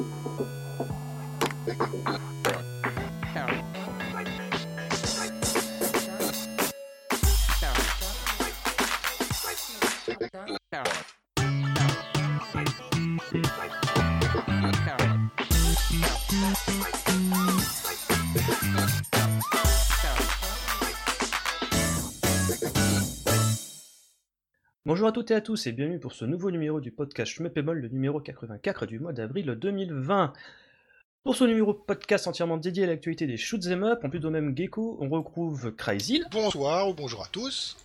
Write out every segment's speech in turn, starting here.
Thank you. Bonjour à toutes et à tous et bienvenue pour ce nouveau numéro du podcast Schmeppemol, le numéro 84 du mois d'avril 2020. Pour ce numéro podcast entièrement dédié à l'actualité des shoots em up, en plus de même Gecko, on retrouve Crazy Bonsoir ou bonjour à tous.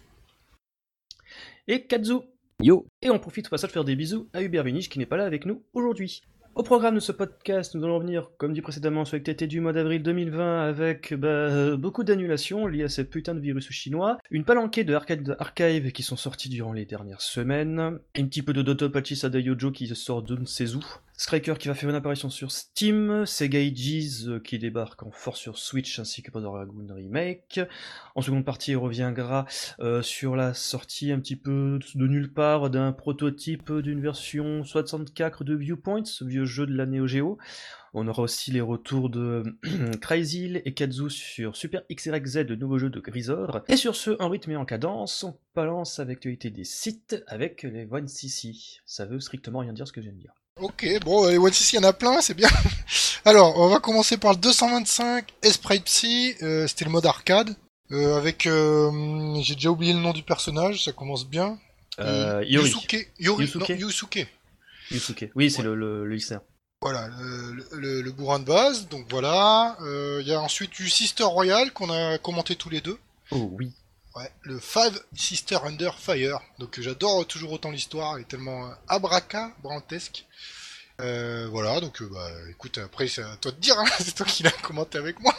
et Kazu. Yo Et on profite au passage de faire des bisous à Hubert Vinich qui n'est pas là avec nous aujourd'hui. Au programme de ce podcast, nous allons revenir, comme dit précédemment, sur l'actualité du mois d'avril 2020 avec bah, euh, beaucoup d'annulations liées à ce putain de virus chinois, une palanquée de Arcade Archive qui sont sortis durant les dernières semaines, un petit peu de Dotopachi Sada Yojo qui sort de ne sais Striker qui va faire une apparition sur Steam, Sega Ages euh, qui débarque en force sur Switch ainsi que Panzer Lagoon Remake. En seconde partie, on reviendra euh, sur la sortie un petit peu de nulle part d'un prototype d'une version 64 de Viewpoint, ce vieux jeu de la Neo Geo. On aura aussi les retours de Crazy et Kazu sur Super XYZ, le nouveau jeu de Grisor. Et sur ce, en rythme et en cadence, on balance avec l'actualité des sites avec les 1cc. Ça veut strictement rien dire ce que je viens de dire. Ok, bon, les One il y en a plein, c'est bien. Alors, on va commencer par le 225 Sprite Psy, euh, c'était le mode arcade. Euh, avec, euh, j'ai déjà oublié le nom du personnage, ça commence bien. Euh, Yori. Yusuke. Yori, Yusuke. non, Yusuke. Yusuke. Oui, c'est Ouais. le, le, le XR. Voilà, le, le- le bourrin de base, donc voilà. Euh, Il y a ensuite du Sister Royal qu'on a commenté tous les deux. Oh oui. Ouais, le Five Sister Under Fire. Donc j'adore toujours autant l'histoire, elle est tellement euh, abracadabrantesque. Euh, voilà, donc euh, bah écoute, après c'est à toi de dire, hein, c'est toi qui l'as commenté avec moi.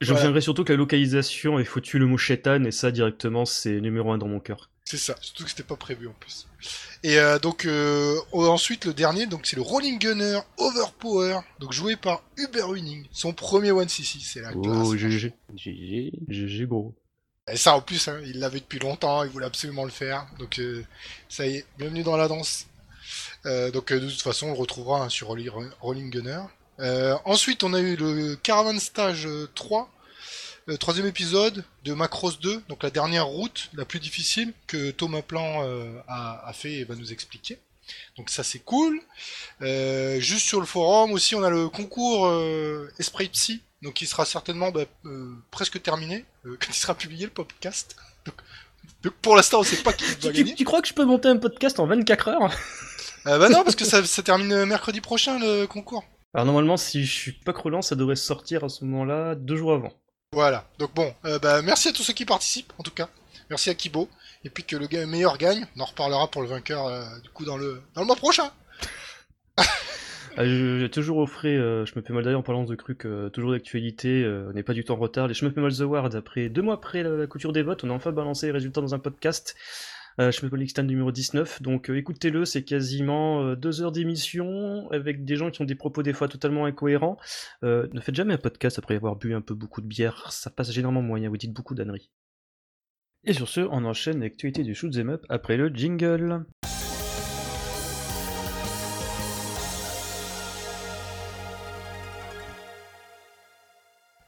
Je Voilà. reviendrai surtout que la localisation est foutu le mot chétan et ça directement c'est numéro un dans mon cœur. C'est ça, surtout que c'était pas prévu en plus. Et euh, donc euh, ensuite le dernier, donc c'est le Rolling Gunner Overpower, donc joué par Uber Winning, son premier 1cc, c'est la classe. Oh GG. GG. GG gros. Et ça en plus, hein, il l'avait depuis longtemps, il voulait absolument le faire. Donc euh, ça y est, bienvenue dans la danse. Euh, donc euh, de toute façon, on le retrouvera hein, sur Rolling, Gunner. Euh, ensuite, on a eu le Caravan Stage euh, 3, le troisième épisode de Macross 2, donc la dernière route, la plus difficile, que Thomas Plan euh, a, a fait et va nous expliquer. Donc ça c'est cool. Euh, juste sur le forum aussi, on a le concours euh, Esprit Psy, donc qui sera certainement bah, euh, presque terminé euh, quand il sera publié le podcast. Donc, donc, pour l'instant, on sait pas qui va Tu, gagner. tu crois que je peux monter un podcast en 24 heures? Euh, bah non, parce que ça, ça termine mercredi prochain le concours. Alors normalement si je suis pas crelant ça devrait sortir à ce moment-là deux jours avant. Voilà. Donc bon, euh, bah, merci à tous ceux qui participent, en tout cas. Merci à Kibo. Et puis que le meilleur gagne. On en reparlera pour le vainqueur euh, du coup dans le dans le mois prochain. Ah, J'ai toujours offré, euh, je me fais mal d'ailleurs en parlant de trucs euh, toujours d'actualité, euh, on n'est pas du tout en retard, les je me fais mal The Ward, après deux mois après la, la couture des votes, on a enfin balancé les résultats dans un podcast. Euh, je me fais l'extend numéro 19, donc euh, écoutez-le, c'est quasiment euh, deux heures d'émission avec des gens qui ont des propos des fois totalement incohérents. Euh, ne faites jamais un podcast après avoir bu un peu beaucoup de bière, ça passe généralement moyen, vous dites beaucoup d'âneries. Et sur ce, on enchaîne l'actualité du shoot 'em up après le jingle.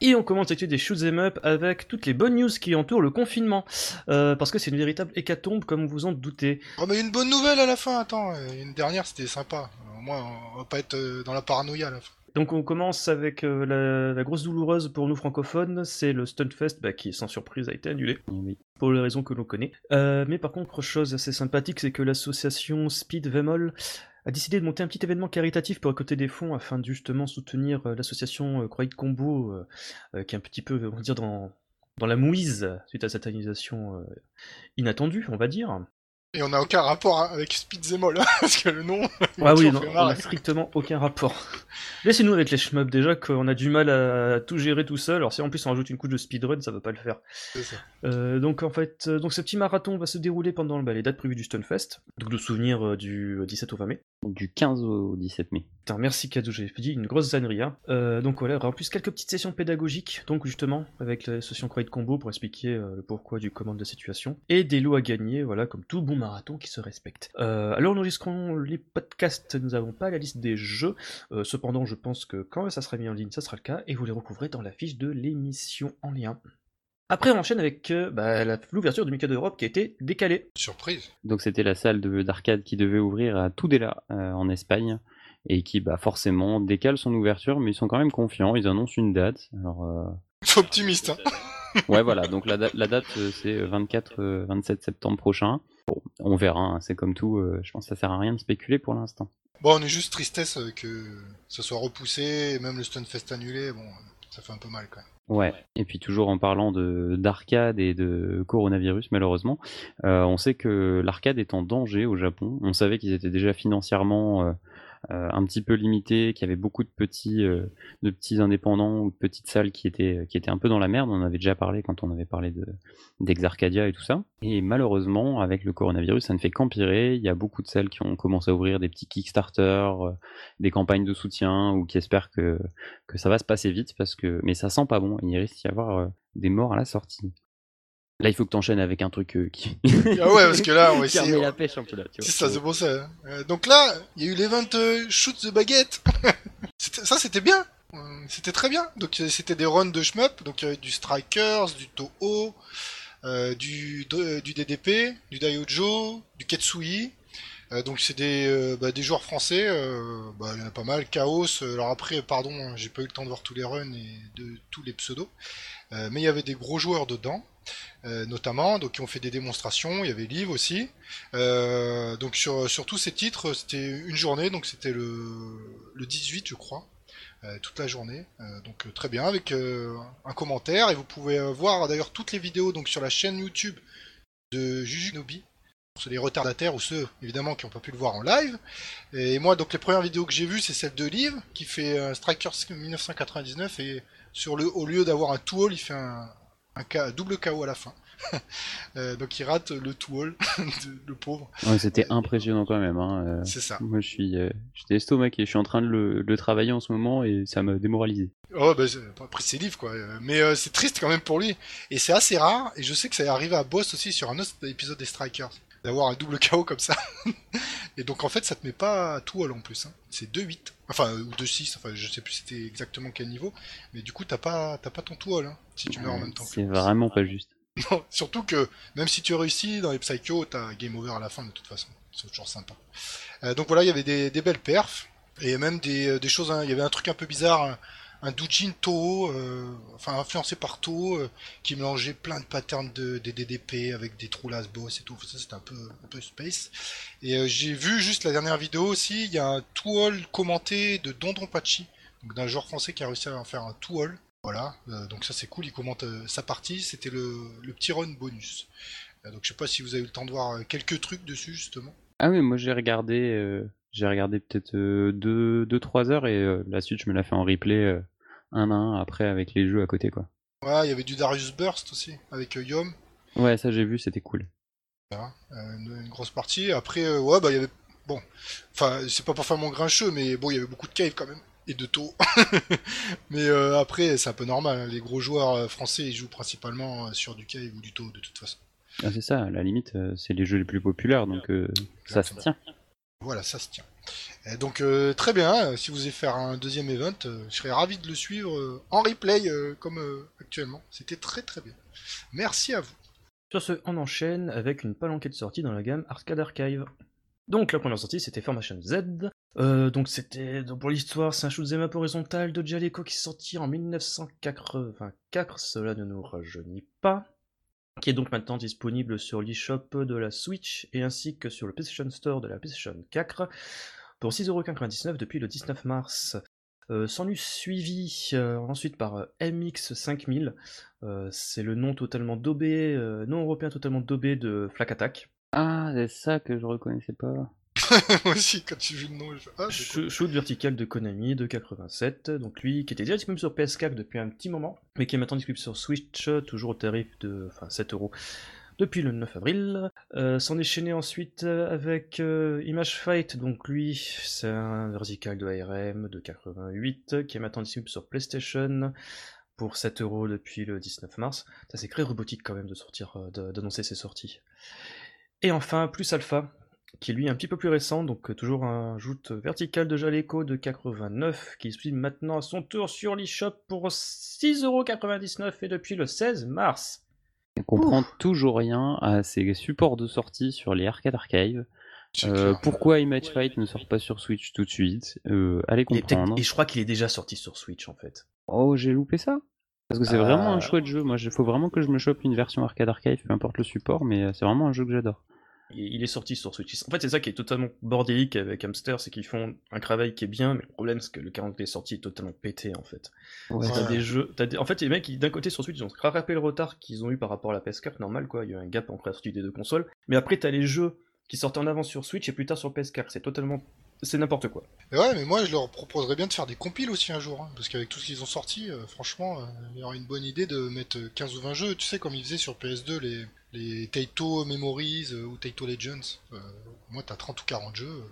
Et on commence l'actualité des shoot 'em up avec toutes les bonnes news qui entourent le confinement, Euh, parce que c'est une véritable hécatombe comme vous en doutez. Oh mais une bonne nouvelle à la fin. Attends, euh, une dernière c'était sympa. Au moins on va pas être euh, dans la paranoïa à la fin. Donc on commence avec euh, la, la grosse douloureuse pour nous francophones, c'est le Stunfest bah, qui sans surprise a été annulé. Oui. pour les raisons que l'on connaît. Euh, mais par contre, chose assez sympathique, c'est que l'association Speed Vemol a décidé de monter un petit événement caritatif pour récolter des fonds afin de justement soutenir euh, l'association euh, Croix de Combo, euh, qui est un petit peu, on va dire, dans, dans la mouise suite à cette euh, inattendue, on va dire. Et on n'a aucun rapport hein, avec Speed Zemol, hein, parce que le nom. Ah oui, non, on n'a strictement aucun rapport. Laissez-nous avec les shmups déjà qu'on a du mal à tout gérer tout seul. Alors si en plus on rajoute une couche de speedrun, ça va pas le faire. Ça. Euh, donc en fait, euh, donc ce petit marathon va se dérouler pendant bah, les dates prévues du Stunfest, donc le souvenir euh, du 17 au 20 mai. Du 15 au 17 mai. Putain, merci Kadou, j'ai dit une grosse zannerie. hein. Euh, donc voilà, il y aura en plus quelques petites sessions pédagogiques, donc justement avec l'association Croix de Combo pour expliquer euh, le pourquoi du comment de la situation, et des lots à gagner, voilà, comme tout bon marathon qui se respecte. Euh, alors nous enregistrons les podcasts, nous n'avons pas la liste des jeux, euh, cependant je pense que quand ça sera mis en ligne, ça sera le cas, et vous les retrouverez dans la fiche de l'émission en lien. Après, on enchaîne avec euh, bah, la- l'ouverture du Mikado Europe qui a été décalée. Surprise. Donc c'était la salle de- d'arcade qui devait ouvrir à Tudela euh, en Espagne et qui bah, forcément décale son ouverture, mais ils sont quand même confiants, ils annoncent une date. Alors euh, C'est optimiste, hein. ouais voilà, donc la, da- la date euh, c'est 24-27 septembre prochain. Bon, on verra, hein, c'est comme tout, euh, je pense que ça sert à rien de spéculer pour l'instant. Bon, on est juste tristesse que ça soit repoussé, et même le Stunfest annulé, bon, ça fait un peu mal quand même. Ouais, et puis toujours en parlant de d'arcade et de coronavirus, malheureusement, euh, on sait que l'arcade est en danger au Japon. On savait qu'ils étaient déjà financièrement euh, un petit peu limités, qu'il y avait beaucoup de petits, euh, de petits indépendants ou de petites salles qui étaient, qui un peu dans la merde. On en avait déjà parlé quand on avait parlé de d'Exarcadia et tout ça. Et malheureusement, avec le coronavirus, ça ne fait qu'empirer. Il y a beaucoup de salles qui ont commencé à ouvrir des petits Kickstarter, euh, des campagnes de soutien ou qui espèrent que ça va se passer vite parce que mais ça sent pas bon il risque d'y avoir euh, des morts à la sortie. Là, il faut que t'enchaînes avec un truc euh, qui Ah ouais, parce que là, on va essayer. remet la pêche un peu là, tu. C'est ça, c'est pour ça. hein. Euh, donc là, il y a eu l'event euh, Shoot the Baguette. Ça, c'était bien. C'était très bien. Donc c'était des runs de shmup. Donc il y avait du Strikers, du Toho, du, DDP, du Daiojo, du Ketsui. Donc c'est des, bah, des joueurs français. bah, il y en a pas mal. Chaos. alors après, pardon, hein, j'ai pas eu le temps de voir tous les runs et de tous les pseudos. Mais il y avait des gros joueurs dedans. Euh, notamment, donc qui ont fait des démonstrations, il y avait Liv aussi, euh, donc sur, sur tous ces titres, c'était une journée, donc c'était le, le 18 je crois, euh, toute la journée, donc très bien avec un commentaire. Et vous pouvez voir d'ailleurs toutes les vidéos donc sur la chaîne YouTube de Jujunobi pour les retardataires ou ceux évidemment qui n'ont pas pu le voir en live. Et moi donc les premières vidéos que j'ai vues c'est celle de Liv qui fait euh, Strikers 1999 et sur le au lieu d'avoir un two all il fait un, un K- double KO à la fin. Euh, donc il rate le all, de- le pauvre. Ouais, c'était impressionnant quand même. Hein. euh, C'est ça. Moi, je suis, euh, j'étais estomaqué. Je suis en train de le, de travailler en ce moment et ça m'a démoralisé. Oh, bah, après c'est livre quoi. Euh, Mais euh, c'est triste quand même pour lui. Et c'est assez rare. Et je sais que ça est arrivé à Boss aussi sur un autre épisode des Strikers. D'avoir un double KO comme ça. et donc en fait ça te met pas tout all en plus. Hein. C'est 2-8. Enfin, ou 2-6. Enfin, je sais plus c'était exactement quel niveau. Mais du coup t'as pas, t'as pas ton tout all hein, si tu meurs en même temps C'est vraiment pas juste. Non, surtout que même si tu réussis dans les Psycho, t'as game over à la fin de toute façon. C'est toujours sympa. Euh, donc voilà, il y avait des, des belles perfs et même des, euh, des choses. hein, Il y avait un truc un peu bizarre, un, doujin Toho, euh, enfin influencé par Toho, euh, qui mélangeait plein de patterns de, des DDP avec des trous last boss et tout. Ça c'était un peu un peu space. Et euh, j'ai vu juste la dernière vidéo aussi, il y a un two-all commenté de Dondon Pachi, donc d'un joueur français qui a réussi à en faire un two-all. Voilà, euh, donc ça c'est cool, il commente euh, sa partie, c'était le, le petit run bonus. Euh, donc je sais pas si vous avez eu le temps de voir quelques trucs dessus justement. Ah oui, moi j'ai regardé, j'ai regardé peut-être 2-3 heures et euh, la suite je me la fais en replay euh, un à un après avec les jeux à côté quoi. Ouais, il y avait du Darius Burst aussi, avec euh, Yom, Ouais, ça j'ai vu, c'était cool. voilà, euh, une, une grosse partie. Après, euh, ouais, bah il y avait, bon, enfin c'est pas pour faire mon grincheux, mais bon, il y avait beaucoup de cave quand même, et de taux. mais euh, après, c'est un peu normal, hein, les gros joueurs euh, français, ils jouent principalement euh, sur du cave ou du taux de toute façon. Ah, c'est ça, à la limite, euh, c'est les jeux les plus populaires donc euh, ça se tient. Voilà, ça se tient. Donc euh, très bien, euh, si vous voulez faire un deuxième event, euh, je serais ravi de le suivre en replay comme actuellement. C'était très très bien. Merci à vous. Sur ce, on enchaîne avec une palanquée de sortie dans la gamme Arcade Archive. Donc la première sortie c'était Formation Z. Donc c'était pour l'histoire, c'est un shoot'em up horizontal de Jaleco qui est sorti en 1984, cela ne nous rajeunit pas. Qui est donc maintenant disponible sur l'eShop de la Switch et ainsi que sur le PlayStation Store de la PlayStation 4 pour 6,99€ depuis le 19 mars. Euh, S'en eut suivi euh, ensuite par euh, MX5000, euh, c'est le nom totalement daubé, nom européen totalement daubé de Flak Attack. Ah, c'est ça que je reconnaissais pas. Moi aussi, quand tu vu le nom, je fais, ah, cool. Shoot vertical de Konami de 87, donc lui qui était déjà disponible sur PS4 depuis un petit moment, mais qui est maintenant disponible sur Switch, toujours au tarif de enfin, 7 euros depuis le 9 avril. Euh, S'en déchaîner ensuite euh, avec euh, Image Fight, donc lui c'est un vertical de ARM de 88 qui est maintenant disponible sur PlayStation pour 7 euros depuis le 19 mars. Ça c'est très robotique quand même de sortir, d'annoncer ses sorties. Et enfin, Plus Alpha, qui est lui un petit peu plus récent, donc toujours un joute vertical de Jaleco de 89, qui suit maintenant à son tour sur l'eShop pour 6,99€ et depuis le 16 mars. On comprend toujours rien à ces supports de sortie sur les arcade archives. Euh, pourquoi Image Fight ne sort pas sur Switch tout de suite? Euh, Allez comprendre. Et, je crois qu'il est déjà sorti sur Switch en fait. Oh, j'ai loupé ça Parce que c'est vraiment un euh. chouette jeu. Moi, il faut vraiment que je me chope une version arcade archive, peu importe le support, mais c'est vraiment un jeu que j'adore. Il est sorti sur Switch. En fait, c'est ça qui est totalement bordélique avec Hamster, c'est qu'ils font un travail qui est bien, mais le problème c'est que le 40 est sorti est totalement pété en fait. T'as des jeux, En fait, les mecs, d'un côté sur Switch, ils ont rattrapé le retard qu'ils ont eu par rapport à la PS4, normal quoi, il y a eu un gap entre la sortie des deux consoles. Mais après, t'as les jeux qui sortent en avant sur Switch et plus tard sur PS4. C'est totalement. C'est n'importe quoi. ouais, mais moi je leur proposerais bien de faire des compiles aussi un jour. Hein, parce qu'avec tout ce qu'ils ont sorti, euh, franchement, euh, il y aurait une bonne idée de mettre 15 ou 20 jeux. Tu sais, comme ils faisaient sur PS2 les, les Taito Memories euh, ou Taito Legends. moi, t'as 30 ou 40 jeux.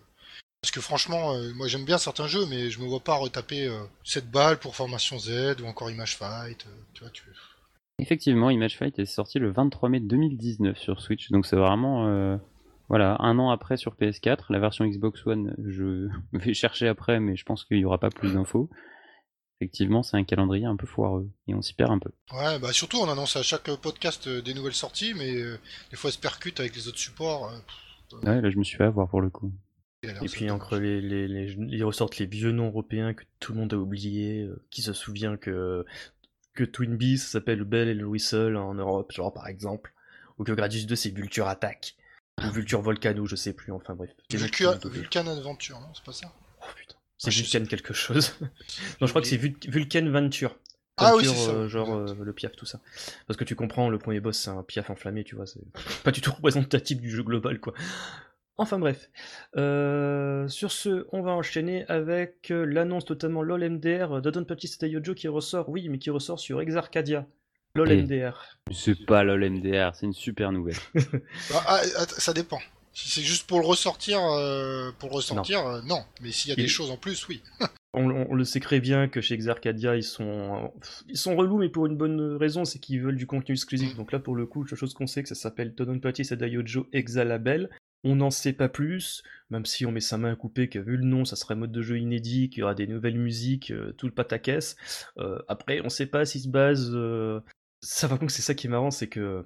Parce que franchement, moi j'aime bien certains jeux, mais je me vois pas retaper 7 balles pour Formation Z ou encore Image Fight. tu vois, tu... Effectivement, Image Fight est sorti le 23 mai 2019 sur Switch, donc c'est vraiment voilà, un an après sur PS4, la version Xbox One, je vais chercher après, mais je pense qu'il n'y aura pas plus d'infos. Effectivement, c'est un calendrier un peu foireux et on s'y perd un peu. Ouais, bah surtout on annonce à chaque podcast euh, des nouvelles sorties, mais euh, des fois se percute avec les autres supports. Euh, ouais, là je me suis fait avoir pour le coup. Et puis entre les, les, les, ils ressortent les vieux noms européens que tout le monde a oublié, qui se souvient que que Twin Beast s'appelle Bell et le Whistle en Europe, genre par exemple, ou que Gradius 2 c'est Vulture Attack. Ou Vulture Volcano, je sais plus, enfin bref. Vulcan, Vulcan Adventure, non C'est pas ça Oh putain. C'est Vulcan quelque chose. non, je crois que c'est Vulcan Venture. Ah oui, ça. Euh, genre euh, le piaf, tout ça. Parce que tu comprends, le premier boss c'est un piaf enflammé, tu vois, c'est pas du tout représentatif du jeu global, quoi. Enfin bref. Euh, sur ce, on va enchaîner avec l'annonce totalement LOL-MDR d'Adon Petit Yojo qui ressort, oui, mais qui ressort sur Exarcadia. LOL MDR. C'est pas LOL MDR, c'est une super nouvelle. Bah, ah, ça dépend. Si c'est juste pour le ressortir, euh, pour le ressortir, non. Euh, non. Mais s'il y a des choses en plus, oui. on, le sait très bien que chez Exarcadia, ils sont, ils sont relous, mais pour une bonne raison, c'est qu'ils veulent du contenu exclusif. Donc là, pour le coup, la chose qu'on sait, que ça s'appelle Tonon Patis Daiojo Exalabel. On n'en sait pas plus, même si on met sa main à couper que vu le nom, ça serait mode de jeu inédit, qu'il y aura des nouvelles musiques, euh, tout le pataquès. après, on sait pas s'il se base ça, par contre, c'est ça qui est marrant, c'est que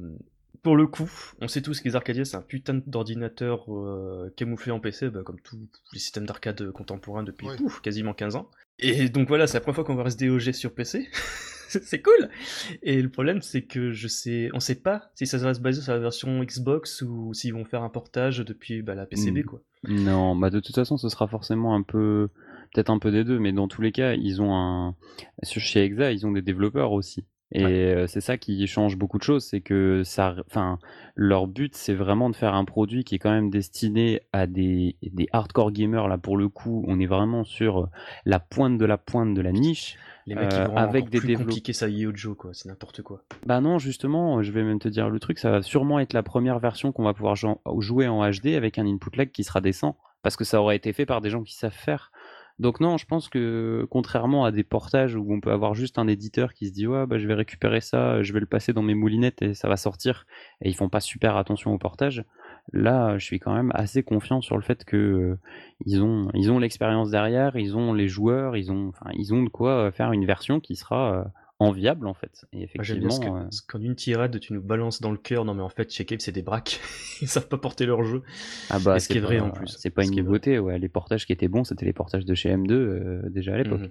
pour le coup, on sait tous que les arcadiers, c'est un putain d'ordinateur euh, camouflé en PC, bah, comme tous les systèmes d'arcade contemporains depuis quasiment 15 ans. Et donc voilà, c'est la première fois qu'on va rester DOG sur PC. c'est cool. Et le problème, c'est que je sais, on sait pas si ça va se baser sur la version Xbox ou s'ils vont faire un portage depuis bah, la PCB, hmm. quoi. Non, bah de toute façon, ce sera forcément un peu, peut-être un peu des deux, mais dans tous les cas, ils ont un, sur chez Exa, ils ont des développeurs aussi. Et euh, c'est ça qui change beaucoup de choses, c'est que ça, enfin, leur but c'est vraiment de faire un produit qui est quand même destiné à des, des hardcore gamers. Là pour le coup, on est vraiment sur la pointe de la pointe de la niche. Les mecs qui euh, vont avec des plus ça Yojo quoi, c'est n'importe quoi. Bah non, justement, je vais même te dire le truc, ça va sûrement être la première version qu'on va pouvoir jouer en HD avec un input lag qui sera décent, parce que ça aurait été fait par des gens qui savent faire. Donc non, je pense que contrairement à des portages où on peut avoir juste un éditeur qui se dit ouais bah je vais récupérer ça, je vais le passer dans mes moulinettes et ça va sortir et ils font pas super attention au portage. Là, je suis quand même assez confiant sur le fait que euh, ils ont l'expérience derrière, ils ont les joueurs, ils ont de quoi faire une version qui sera euh, enviable en fait. Et effectivement, euh, quand une tirade tu nous balances dans le cœur, non mais en fait chez Cave c'est des braques, ils savent pas porter leur jeu. Ah bah ce qui est vrai en plus. C'est pas une nouveauté, ouais. Les portages qui étaient bons, c'était les portages de chez M2 euh, déjà à l'époque. Mhm.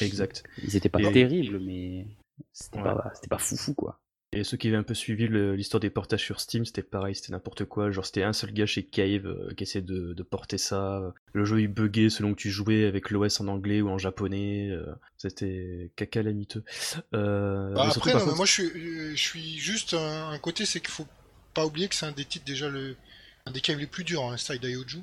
Exact. Ils étaient pas terribles, mais c'était pas, pas foufou quoi. Et ceux qui avaient un peu suivi l'histoire des portages sur Steam, c'était pareil, c'était n'importe quoi. Genre, c'était un seul gars chez Cave euh, qui essayait de, porter ça. Le jeu il buguait selon que tu jouais avec l'OS en anglais ou en japonais. Euh, c'était caca lamiteux. Euh, bah après, moi je suis, je suis juste un, côté, c'est qu'il faut pas oublier que c'est un des titres déjà le, un des caves les plus durs, hein, Style Daioju.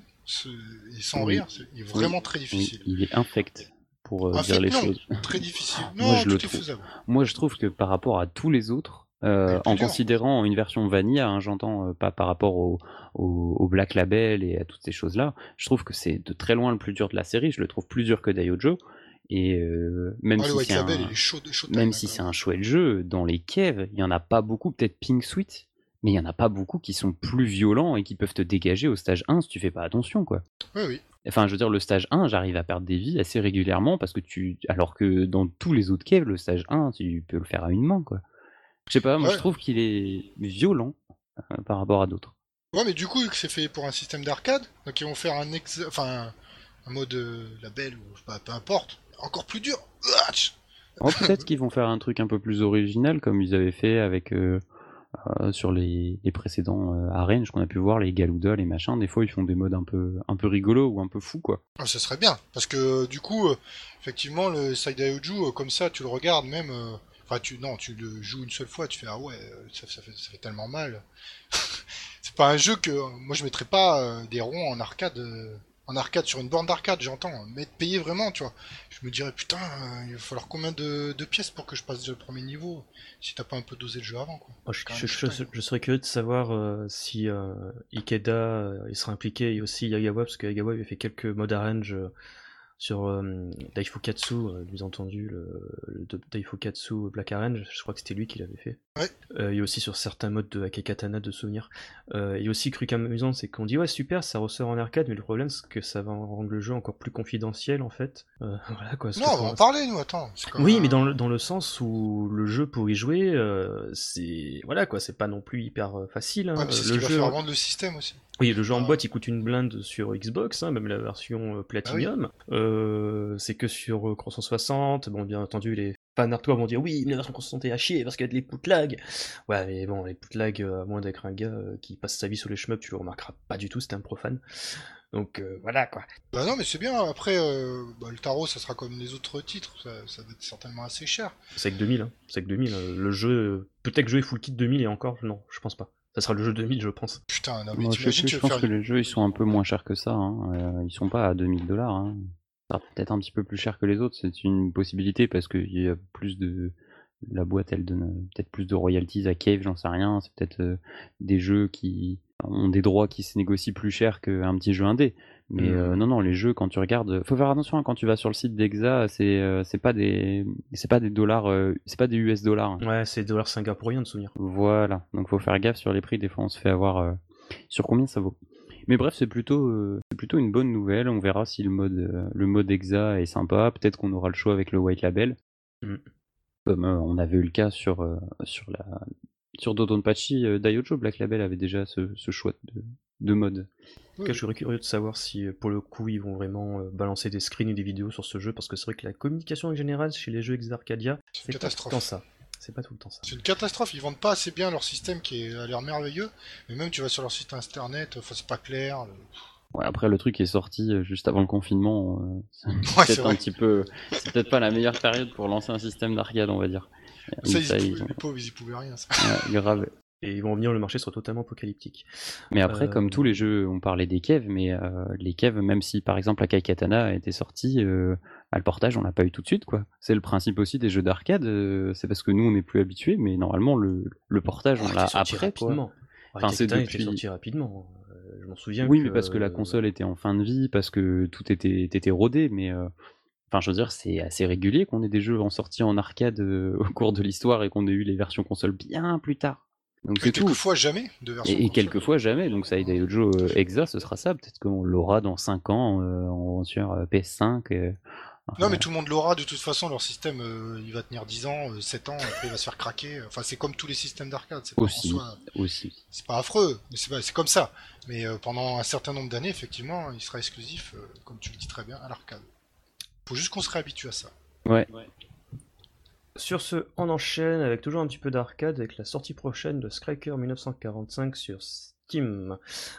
Et sans rire, il est vraiment très difficile. il est infect pour dire les choses. Très difficile. Non, moi, je le trouve. Moi, je trouve que par rapport à tous les autres, euh, en considérant une version vanilla, hein, j'entends euh, pas par rapport au, au, Black Label et à toutes ces choses-là. Je trouve que c'est de très loin le plus dur de la série. Je le trouve plus dur que Daiojo. Et euh, même si c'est un, même si c'est un chouette jeu, dans les caves, il y en a pas beaucoup. Peut-être Pink Sweet, mais il y en a pas beaucoup qui sont plus violents et qui peuvent te dégager au stage 1 si tu fais pas attention, quoi. Oui, oui. Enfin, je veux dire, le stage 1, j'arrive à perdre des vies assez régulièrement parce que tu. Alors que dans tous les autres caves, le stage 1, tu peux le faire à une main, quoi. Je sais pas, moi Ouais. je trouve qu'il est violent euh, par rapport à d'autres. Ouais, mais du coup, vu que c'est fait pour un système d'arcade, donc ils vont faire un ex... enfin, un mode euh, label, ou pas, peu importe, encore plus dur. Oh, Peut-être qu'ils vont faire un truc un peu plus original comme ils avaient fait avec euh, euh, sur les, les précédents arènes qu'on a pu voir, les Galuda, les machins. Des fois, ils font des modes un peu, un peu rigolos ou un peu fous, quoi. Ah, ça serait bien, parce que du coup, effectivement, le Saidaioju, euh, comme ça, tu le regardes même. Euh, Enfin, tu non, tu le joues une seule fois, tu fais ah ouais, euh, ça, ça fait, ça fait tellement mal. c'est pas un jeu que moi je mettrais pas euh, des ronds en arcade, euh, en arcade sur une borne d'arcade, j'entends, mais être payé vraiment, tu vois. Je me dirais putain, euh, il va falloir combien de, de pièces pour que je passe déjà le premier niveau, si t'as pas un peu dosé le jeu avant, quoi. Moi, je, serais curieux de savoir euh, si euh, Ikeda euh, il sera impliqué et aussi Yagawa, parce que Yagawa avait fait quelques modes arrange euh, sur euh, Daifukatsu, euh, bien entendu, le, le de- Daifukatsu Black Arrange, je crois que c'était lui qui l'avait fait. Ouais. Euh, et aussi sur certains modes de Akekatana de souvenirs. Euh, et aussi, truc amusant, c'est qu'on dit ouais, super, ça ressort en arcade, mais le problème, c'est que ça va rendre le jeu encore plus confidentiel en fait. Euh, voilà quoi. Non, on va en parler, nous, attends. oui, un- mais dans le, dans le sens où le jeu pour y jouer, euh, c'est voilà quoi, c'est pas non plus hyper euh, facile. hein. Ouais, c'est ce le qui va jeu, faire vendre le système aussi. oui, le jeu en Ah. boîte, il coûte une blinde sur Xbox, hein, même la version euh, Platinum. Euh, c'est que sur euh, 360. Bon, bien entendu, les fans hardcore vont dire oui, mais la version 360 est à chier parce qu'il y a de l'input lag. Ouais, mais bon, l'input lag, euh, à moins d'être un gars euh, qui passe sa vie sur les shmups, tu le remarqueras pas du tout, c'était un profane. Donc euh, voilà quoi. Bah non, mais c'est bien. Après, euh, bah, le tarot, ça sera comme les autres titres. Ça, ça va être certainement assez cher. C'est que 2000, hein. c'est que 2000. euh, le jeu, euh, peut-être jouer full kit 2000 et encore, non, je pense pas. Ça sera le jeu 2000, je pense. Putain, non, mais Moi, je, pense faire que les jeux ils sont un peu moins chers que ça. Hein. Euh, ils sont pas à 2000 dollars. Hein. Peut-être un petit peu plus cher que les autres. C'est une possibilité parce qu'il y a plus de. La boîte elle donne euh, peut-être plus de royalties à Cave, j'en sais rien. C'est peut-être euh, des jeux qui ont des droits qui se négocient plus cher qu'un petit jeu indé. Mais Mhm. euh, non, non, les jeux quand tu regardes, faut faire attention hein, quand tu vas sur le site d'Exa, c'est euh, c'est pas des c'est pas des dollars, c'est pas des US dollars. hein. Ouais, c'est dollars singapouriens de souvenir. Voilà, donc faut faire gaffe sur les prix, des fois on se fait avoir sur combien ça vaut. Mais bref, c'est plutôt, euh, c'est plutôt une bonne nouvelle, on verra si le mode, euh, le mode EXA est sympa, peut-être qu'on aura le choix avec le White Label, Mm. comme euh, on avait eu le cas sur, euh, sur, la, sur Dodonpachi, euh, Daiojo Black Label avait déjà ce, ce choix de, de mode. En tout cas, je serais curieux de savoir si, pour le coup, ils vont vraiment euh, balancer des screens et des vidéos sur ce jeu, parce que c'est vrai que la communication en général chez les jeux ex-Arcadia, C'est c'est une pas tout le catastrophe. temps ça. C'est pas tout le temps ça. C'est une catastrophe, ils vendent pas assez bien leur système qui est- a l'air merveilleux, mais même tu vas sur leur site internet, enfin, c'est pas clair. le- Ouais, après le truc est sorti euh, juste avant le confinement, euh, c'est Ouais, peut-être un petit peu, c'est peut-être pas la meilleure période pour lancer un système d'arcade, on va dire. Ça, ils, ça, ils pouvaient- ont- les pauvres, ils y pouvaient rien. Ça. ouais, grave. Et ils vont venir, le marché sera totalement apocalyptique. Mais après, Euh, comme tous les jeux, on parlait des kev, mais euh, les kev, même si par exemple Akai Katana était sorti, à le portage, on l'a pas eu tout de suite, quoi. C'est le principe aussi des jeux d'arcade, euh, c'est parce que nous, on n'est plus habitués, mais normalement, le, le portage, on Oh, l'a après, quoi. rapidement. Enfin, Enfin, c'est depuis- sorti rapidement. Euh, je m'en souviens. Oui, que, mais parce que la euh, console était en fin de vie, parce que tout était, était rodé, mais euh, enfin, je veux dire, c'est assez régulier qu'on ait des jeux en sortie en arcade euh, au cours de l'histoire et qu'on ait eu les versions console bien plus tard. Donc Et quelquefois jamais de version. Et, et quelquefois jamais, donc ça euh, Exa, ce sera ça, peut-être qu'on l'aura dans 5 ans euh, en, sur euh, PS5. euh, Non, mais tout le monde l'aura, de toute façon, leur système, euh, il va tenir 10 ans, euh, 7 ans, après il va se faire craquer. Enfin, c'est comme tous les systèmes d'arcade, c'est pas, en Aussi. soi- aussi. c'est pas affreux, mais c'est pas- c'est comme ça. Mais euh, pendant un certain nombre d'années, effectivement, il sera exclusif, euh, comme tu le dis très bien, à l'arcade. Faut juste qu'on se réhabitue à ça. Ouais. Sur ce, on enchaîne avec toujours un petit peu d'arcade avec la sortie prochaine de Striker 1945 sur Steam.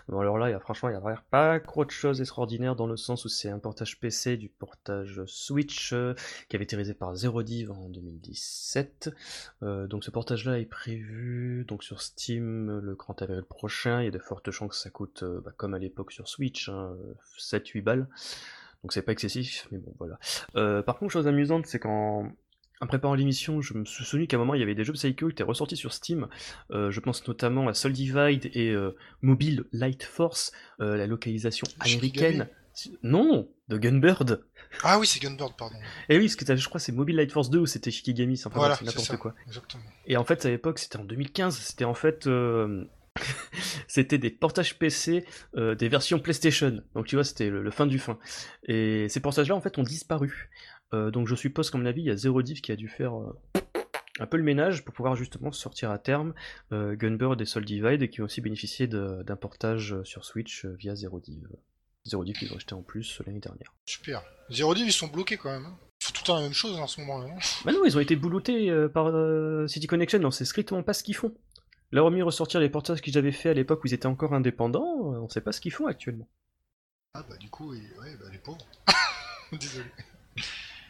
Bon alors là, y a, franchement, il n'y a pas trop de choses extraordinaires dans le sens où c'est un portage PC du portage Switch euh, qui avait été réalisé par Zerodiv en 2017. Euh, donc ce portage-là est prévu donc sur Steam le 30 avril prochain. Il y a de fortes chances que ça coûte, euh, bah, comme à l'époque sur Switch, hein, 7-8 balles. Donc c'est pas excessif, mais bon voilà. Par contre, chose amusante, c'est qu'en en préparant l'émission, je me suis souvenu qu'à un moment il y avait des jeux Psycho qui étaient ressortis sur Steam. Euh, je pense notamment à Soul Divide et euh, Mobile Light Force, euh, la localisation américaine. Non, de Gunbird. Ah oui, c'est Gunbird, pardon. Et oui, parce que je crois que c'est Mobile Light Force 2 ou c'était Shikigami, c'est enfin, Voilà, n'importe quoi. Exactement. Et en fait, à l'époque, c'était en 2015, c'était en fait c'était des portages PC euh, des versions PlayStation. Donc tu vois, c'était le, fin du fin. Et ces portages-là, en fait, ont disparu. Euh, donc je suppose qu'à mon avis, il y a Zero Div qui a dû faire un peu le ménage pour pouvoir justement sortir à terme Gunbird et Soul Divide et qui ont aussi bénéficié d'un portage sur Switch via Zero Div. Zero Div qu'ils ont acheté en plus l'année dernière. Super. Zero Div, ils sont bloqués quand même. Hein. Ils font tout le temps la même chose en ce moment-là. Bah non, ils ont été bouloutés par City Connection, non, c'est strictement pas ce qu'ils font. Là, remis ressortir les portages qu'ils avaient fait à l'époque où ils étaient encore indépendants, euh, on sait pas ce qu'ils font actuellement. Ah bah du coup, ouais, bah, les pauvres. Désolé.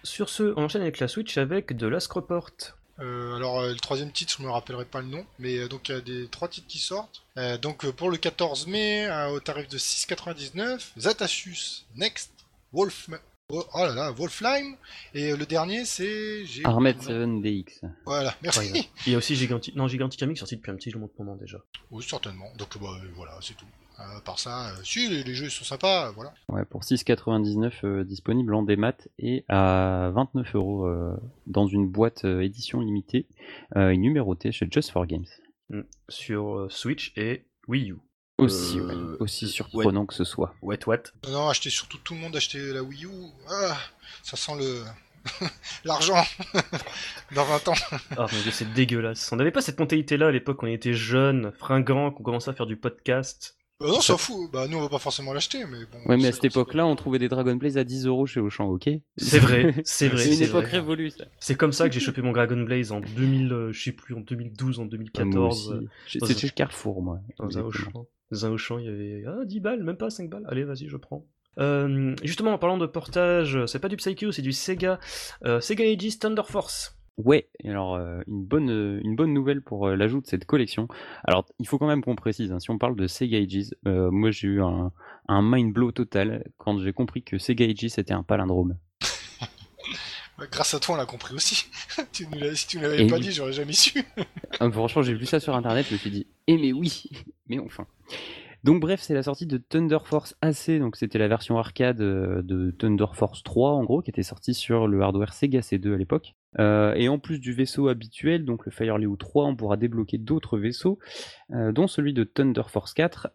Sur ce, on enchaîne avec la Switch avec de Last Report. Euh, alors euh, le troisième titre, je me rappellerai pas le nom, mais donc il y a des trois titres qui sortent. donc pour le 14 mai, au tarif de 6,99, Zatasus Next, Wolf, Oh, oh, là là, Wolflime. Et euh, le dernier, c'est. Armed 7DX. Voilà, merci. il y a aussi Gigantic. Non, Gigantic Amic sorti depuis un petit moment déjà. Oui, certainement. Donc bah, euh, voilà, c'est tout. À part ça, euh, si les, jeux sont sympas, voilà. Ouais, pour 6,99 disponible en démat et à 29 euros dans une boîte édition limitée et numérotée chez Just for Games. Mm. Sur Switch et Wii U. Aussi, euh, aussi surprenant que ce soit. Ouais, what? Non, acheter surtout tout le monde acheter la Wii U. Ah, ça sent le l'argent dans 20 ans. oh mon dieu, c'est dégueulasse. On n'avait pas cette mentalité là à l'époque, on était jeunes, fringants, qu'on commençait à faire du podcast. Bah non, s'en fout. Bah nous on va pas forcément l'acheter, mais bon. Ouais, mais à cette époque-là, on trouvait des Dragon Blaze à 10 euros chez Auchan, ok C'est vrai, c'est vrai. C'est une époque révolue, ça. C'est comme ça que j'ai chopé mon Dragon Blaze en 2000, euh, je sais plus, en 2012, en 2014. C'était chez Carrefour, moi. Dans un Auchan. Dans un Auchan, il y avait ah, 10 balles, même pas 5 balles. Allez, vas-y, je prends. Euh, justement, en parlant de portage, c'est pas du Psycho, c'est du Sega. Euh, Sega Aegis Thunder Force. Ouais, alors euh, une, bonne, une bonne nouvelle pour l'ajout de cette collection. Alors, il faut quand même qu'on précise, hein, si on parle de Sega Aegis, moi j'ai eu un, un mind blow total quand j'ai compris que Sega Aegis était un palindrome. Grâce à toi, on l'a compris aussi. tu si tu ne l'avais pas dit, j'aurais jamais su. Ah, franchement, j'ai vu ça sur internet, je me suis dit, eh mais oui, mais enfin. Donc bref, c'est la sortie de Thunder Force AC, donc c'était la version arcade euh, de Thunder Force 3 en gros, qui était sortie sur le hardware Sega C2 à l'époque. Euh, et en plus du vaisseau habituel, donc le Fire Leo 3, on pourra débloquer d'autres vaisseaux, euh, dont celui de Thunder Force 4.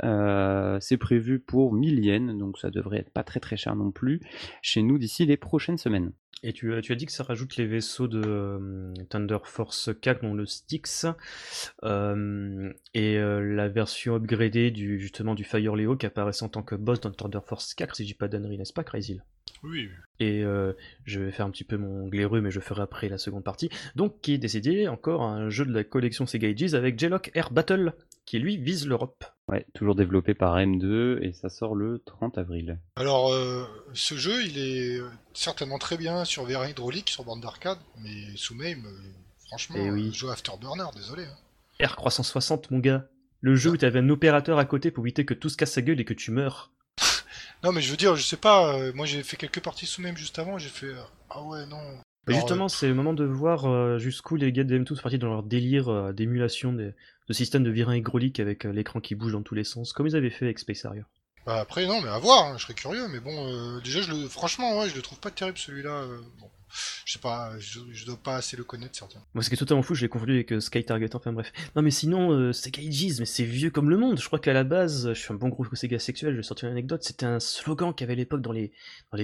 c'est prévu pour 1000 yens, donc ça devrait être pas très très cher non plus, chez nous d'ici les prochaines semaines. Et tu, as dit que ça rajoute les vaisseaux de euh, Thunder Force 4, dont le Styx, euh, et euh, la version upgradée du, justement du Fire Leo qui apparaissait en tant que boss dans Thunder Force 4, si je dis pas d'annerie, n'est-ce pas, Crazy Oui. Et je vais faire un petit peu mon glaireux, mais je ferai après la seconde partie. Donc, qui est décidé encore un jeu de la collection Sega Ages avec J-Lock Air Battle, qui lui vise l'Europe. Ouais, toujours développé par M2 et ça sort le 30 avril. Alors, euh, ce jeu, il est certainement très bien sur VR hydraulique, sur bande d'arcade, mais sous MAME, euh, franchement, eh oui. jeu Afterburner, désolé. Hein. R360, mon gars. Le jeu où tu avais un opérateur à côté pour éviter que tout se casse sa gueule et que tu meurs. Non, mais je veux dire, je sais pas, euh, moi j'ai fait quelques parties sous MAME juste avant, j'ai fait. ah ouais, non. justement, c'est le moment de voir jusqu'où les gars de M2 sont partis dans leur délire d'émulation des, de système de virage hydraulique avec euh, l'écran qui bouge dans tous les sens, comme ils avaient fait avec Space Harrier. Bah après non mais à voir, hein, je serais curieux, mais bon euh, déjà je le franchement ouais je le trouve pas terrible celui-là. Euh, bon je sais pas, je, dois pas assez le connaître certainement. Moi, ce qui est totalement fou, je l'ai confondu avec euh, Sky Target, enfin bref. Non, mais sinon, euh, Sega Aegis, mais c'est vieux comme le monde. Je crois qu'à la base, je suis un bon gros Sega sexuel, je vais sortir une anecdote, c'était un slogan qu'il y avait à l'époque dans les,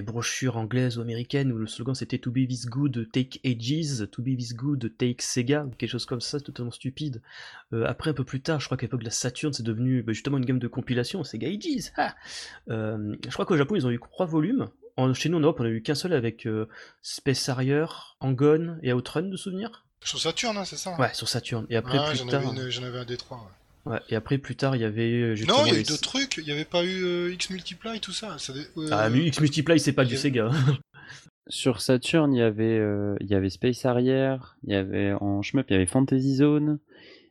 brochures anglaises ou américaines où le slogan c'était To be this good, take Aegis, To be this good, take Sega, quelque chose comme ça, totalement stupide. Euh, après, un peu plus tard, je crois qu'à l'époque de la Saturn, c'est devenu bah, justement une gamme de compilation, Sega Aegis. je crois qu'au Japon, ils ont eu trois volumes chez nous en Europe, on a eu qu'un seul avec euh, Space Harrier, Angon et Outrun de souvenirs. Sur Saturn, hein, c'est ça Ouais, sur Saturn. Et après, plus j'en tard. Avais j'en avais un des trois. Ouais. et après, plus tard, il y avait. Euh, non, il y a eu d'autres trucs. Il n'y avait pas eu euh, X Multiply, tout ça. Ah, mais X Multiply, c'est pas du Sega. Sur Saturn, il y avait, il y avait Space Harrier, il y avait en shmup, il y avait Fantasy Zone,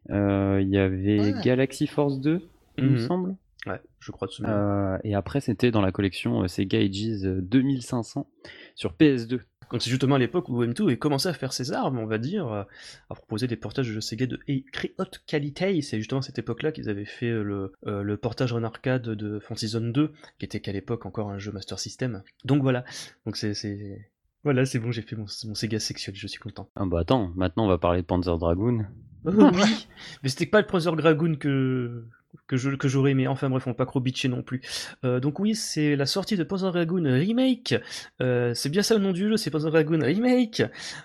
il y avait Galaxy Force 2, il me mhm. semble. Ouais, je crois de euh, Et après, c'était dans la collection euh, Sega Ages 2500 sur PS2. Donc c'est justement à l'époque où M2 a commencé à faire ses armes, on va dire, à proposer des portages de jeux Sega de très haute qualité. C'est justement à cette époque-là qu'ils avaient fait le, euh, le portage en arcade de Fantasy Zone 2, qui était qu'à l'époque encore un jeu Master System. Donc voilà, donc c'est Voilà, c'est bon, j'ai fait mon, mon Sega sexuel, je suis content. Ah bah attends, maintenant on va parler de Panzer Dragoon. Oh, oui, mais c'était pas le Panzer Dragoon que que je que j'aurais aimé. Enfin bref, on va pas trop bitcher non plus. Euh, donc oui, c'est la sortie de Panzer Dragoon Remake. Euh, c'est bien ça le nom du jeu, c'est Panzer Dragoon Remake.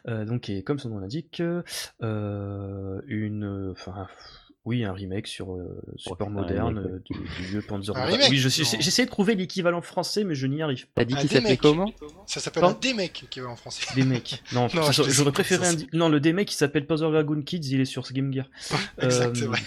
Euh, donc et comme son nom l'indique, euh, une, enfin. Oui, un remake sur euh, support Ouais, moderne remake, ouais. euh, du, du vieux Panzer. Un remake Oui, je suis- Non. j'essaie de trouver l'équivalent français, mais je n'y arrive pas. T'as dit qu'il s'appelait comment? Ça s'appelle un D-Mec qui va en français. Des mecs. Non, Non, j'aurais préféré un. Non, le qui s'appelle Panzer Dragoon Kids, il est sur Game Gear. exact, c'est Euh, vrai.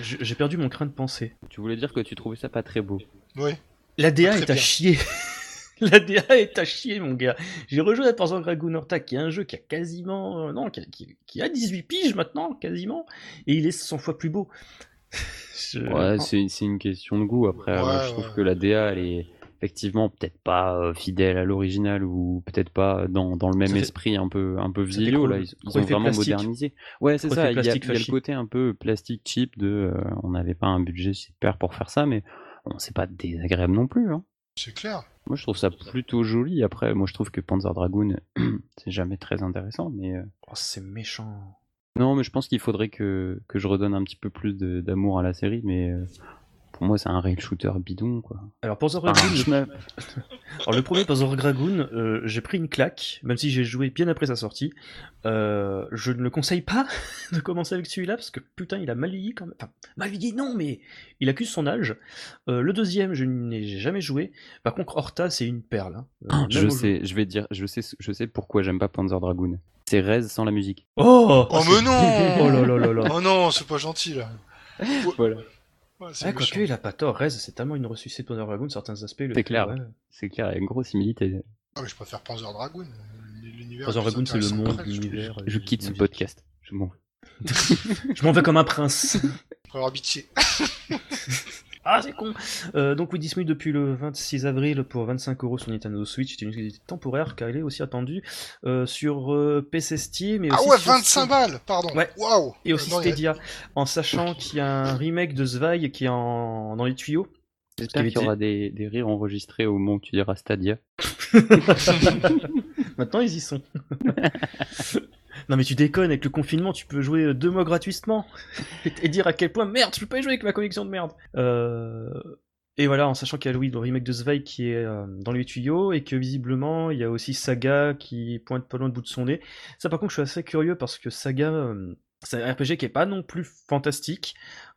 J'ai perdu mon craint de penser. Tu voulais dire que tu trouvais ça pas très beau. Oui. La DA est à chier. La DA est à chier, mon gars. J'ai rejoué à Panzer Dragoon Horta, qui est un jeu qui a quasiment. euh, non, qui a, qui- qui a 18 piges maintenant, quasiment. Et il est 100 fois plus beau. Je- Ouais, c'est c'est une question de goût. Après, Ouais, moi, je trouve ouais. que la DA, elle est effectivement peut-être pas euh, fidèle à l'original ou peut-être pas dans, dans le même Ça fait- esprit un peu un peu trop- là. Ils, ils ont vraiment plastique. modernisé. Ouais, c'est ça. Il y, a, plastique il y a le côté un peu plastique cheap de, euh, on n'avait pas un budget super pour faire ça, mais bon, c'est pas désagréable non plus. Hein. C'est clair. Moi, je trouve ça plutôt joli. Après, moi, je trouve que Panzer Dragoon, c'est jamais très intéressant, mais. euh, Oh, c'est méchant. Non, mais je pense qu'il faudrait que, que je redonne un petit peu plus d'amour à la série, mais euh, pour moi, c'est un rail shooter bidon, quoi. Alors, Panzer Dragoon, je me- Alors le premier Panzer Dragoon, euh, j'ai pris une claque, même si j'ai joué bien après sa sortie. Euh, je ne le conseille pas de commencer avec celui-là parce que putain il a mal vieilli quand même. Enfin mal vieilli non mais il accuse son âge. Euh, le deuxième je n'ai jamais joué. Par contre Horta c'est une perle. hein. Euh, même je sais, je vais dire, je sais, je sais pourquoi j'aime pas Panzer Dragoon. C'est Rez sans la musique. Oh Oh, mais non Oh là là là là. Oh non, c'est pas gentil là. Voilà. Ouais, c'est Ah, méchant. quoique il a pas tort. Rez c'est tellement une ressuscité de Panzer Dragoon certains aspects. C'est clair. ouais. C'est clair, il y a une grosse similité. Ah, mais je préfère Panzer Dragoon. L'univers Panzer Dragoon c'est le monde, je l'univers. Je euh, quitte ce podcast. Je m'en vais. Je m'en vais comme un prince. Bitché. Ah, c'est con euh, Donc, oui, disponible depuis le 26 avril pour 25 euros sur Nintendo Switch. C'est une exclusivité temporaire car il est aussi attendu euh, sur euh, PC Steam et Ah aussi ouais, sur 25 Steam. balles, pardon. Ouais. Waouh. Et aussi Euh, non, a- Stadia, en sachant qu'il y a un remake de Zweig qui est en... dans les tuyaux. J'espère qu'il y aura des, des rires enregistrés au moment où tu diras Stadia. Maintenant, ils y sont. non, mais tu déconnes, avec le confinement, tu peux jouer deux mois gratuitement. et, dire à quel point, merde, je peux pas y jouer avec ma connexion de merde. Euh, Et voilà, en sachant qu'il y a oui, le remake de Zweig qui est euh, dans les tuyaux, et que visiblement, il y a aussi Saga qui pointe pas loin de bout de son nez. Ça, par contre, je suis assez curieux parce que Saga, euh, c'est un RPG qui est pas non plus fantastique.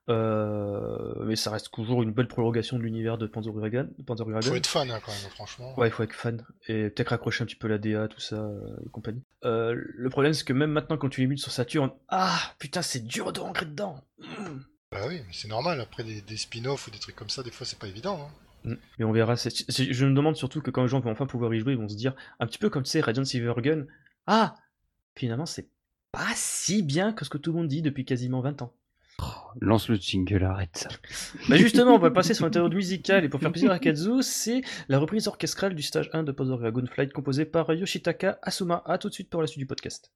Euh, mais ça reste toujours une belle prolongation de l'univers de Panzer Dragon. Panzer. Faut être fan hein, quand même, franchement. Ouais, il faut être fan. Et peut-être raccrocher un petit peu la DA, tout ça, euh, et compagnie. Euh, le problème, c'est que même maintenant, quand tu les sur Saturn, ah, putain, c'est dur de rentrer dedans. Mm. Bah oui, mais c'est normal. Après des, des spin-offs ou des trucs comme ça, des fois c'est pas évident. Hein. Mm. Mais on verra. je me demande surtout que quand les gens vont enfin pouvoir y jouer, ils vont se dire, un petit peu comme tu sais, Radiant Silvergun, ah, finalement, c'est pas si bien que ce que tout le monde dit depuis quasiment 20 ans. Lance le jingle, arrête ça. Bah justement, on va passer sur l'interlude musical et pour faire plaisir à Kazu, c'est la reprise orchestrale du stage 1 de Panzer Dragoon Flight composée par Yoshitaka Asuma. A tout de suite pour la suite du podcast.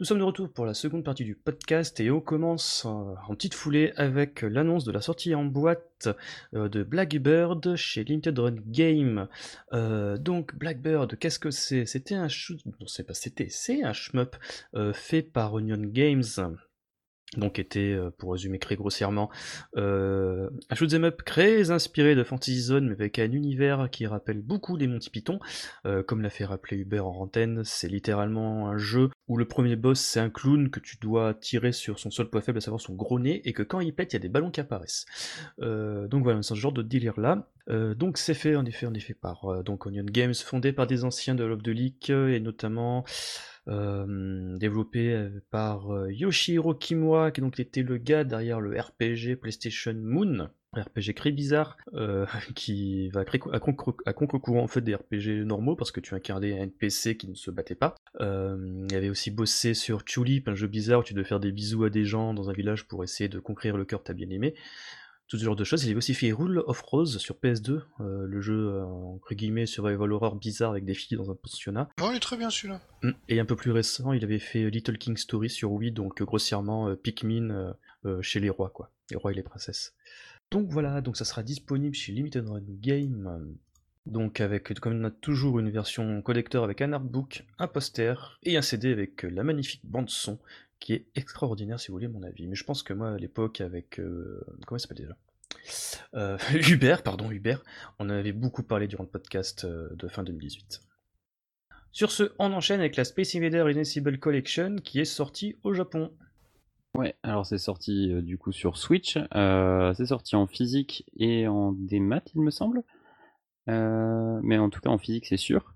Nous sommes de retour pour la seconde partie du podcast et on commence en, petite foulée avec l'annonce de la sortie en boîte euh, de Blackbird chez Limited Run Game. Euh, donc Blackbird, qu'est-ce que c'est? C'était un shoot, non c'est pas c'était, c'est un shmup euh, fait par Onion Games donc était, euh, pour résumer très grossièrement, euh, un shoot'em up très inspiré de Fantasy Zone, mais avec un univers qui rappelle beaucoup les Monty Python. Euh, comme l'a fait rappeler Hubert en antenne, c'est littéralement un jeu où le premier boss c'est un clown que tu dois tirer sur son seul point faible, à savoir son gros nez, et que quand il pète, il y a des ballons qui apparaissent. donc voilà, c'est ce genre de délire là. donc c'est fait en effet, en effet par donc Onion Games, fondé par des anciens de Love et notamment euh, développé euh, par euh, Yoshihiro Kimura, qui donc était le gars derrière le RPG PlayStation Moon, RPG très bizarre, qui va à, contre-courant en fait des RPG normaux parce que tu incarnais un NPC qui ne se battait pas. il avait aussi bossé sur Tulip, un jeu bizarre où tu devais faire des bisous à des gens dans un village pour essayer de conquérir le cœur de ta bien-aimée tout ce genre de choses. Il avait aussi fait Rule of Rose sur PS2, euh, le jeu euh, entre guillemets survival horror bizarre avec des filles dans un pensionnat. Oh, il est très bien celui-là. Mm. Et un peu plus récent, il avait fait Little King Story sur Wii, donc grossièrement euh, Pikmin chez les rois, quoi, les rois et les princesses. Donc voilà, donc ça sera disponible chez Limited Run Game. Donc avec, comme on a toujours une version collector avec un artbook, un poster et un CD avec la magnifique bande son qui est extraordinaire si vous voulez mon avis. Mais je pense que moi à l'époque avec euh, comment il s'appelle déjà? Euh, Hubert, pardon Hubert, on en avait beaucoup parlé durant le podcast euh, de fin 2018. Sur ce, on enchaîne avec la Space Invader Invincible Collection qui est sortie au Japon. Ouais, alors c'est sorti du coup sur Switch, c'est sorti en physique et en démat il me semble, mais en tout cas en physique c'est sûr.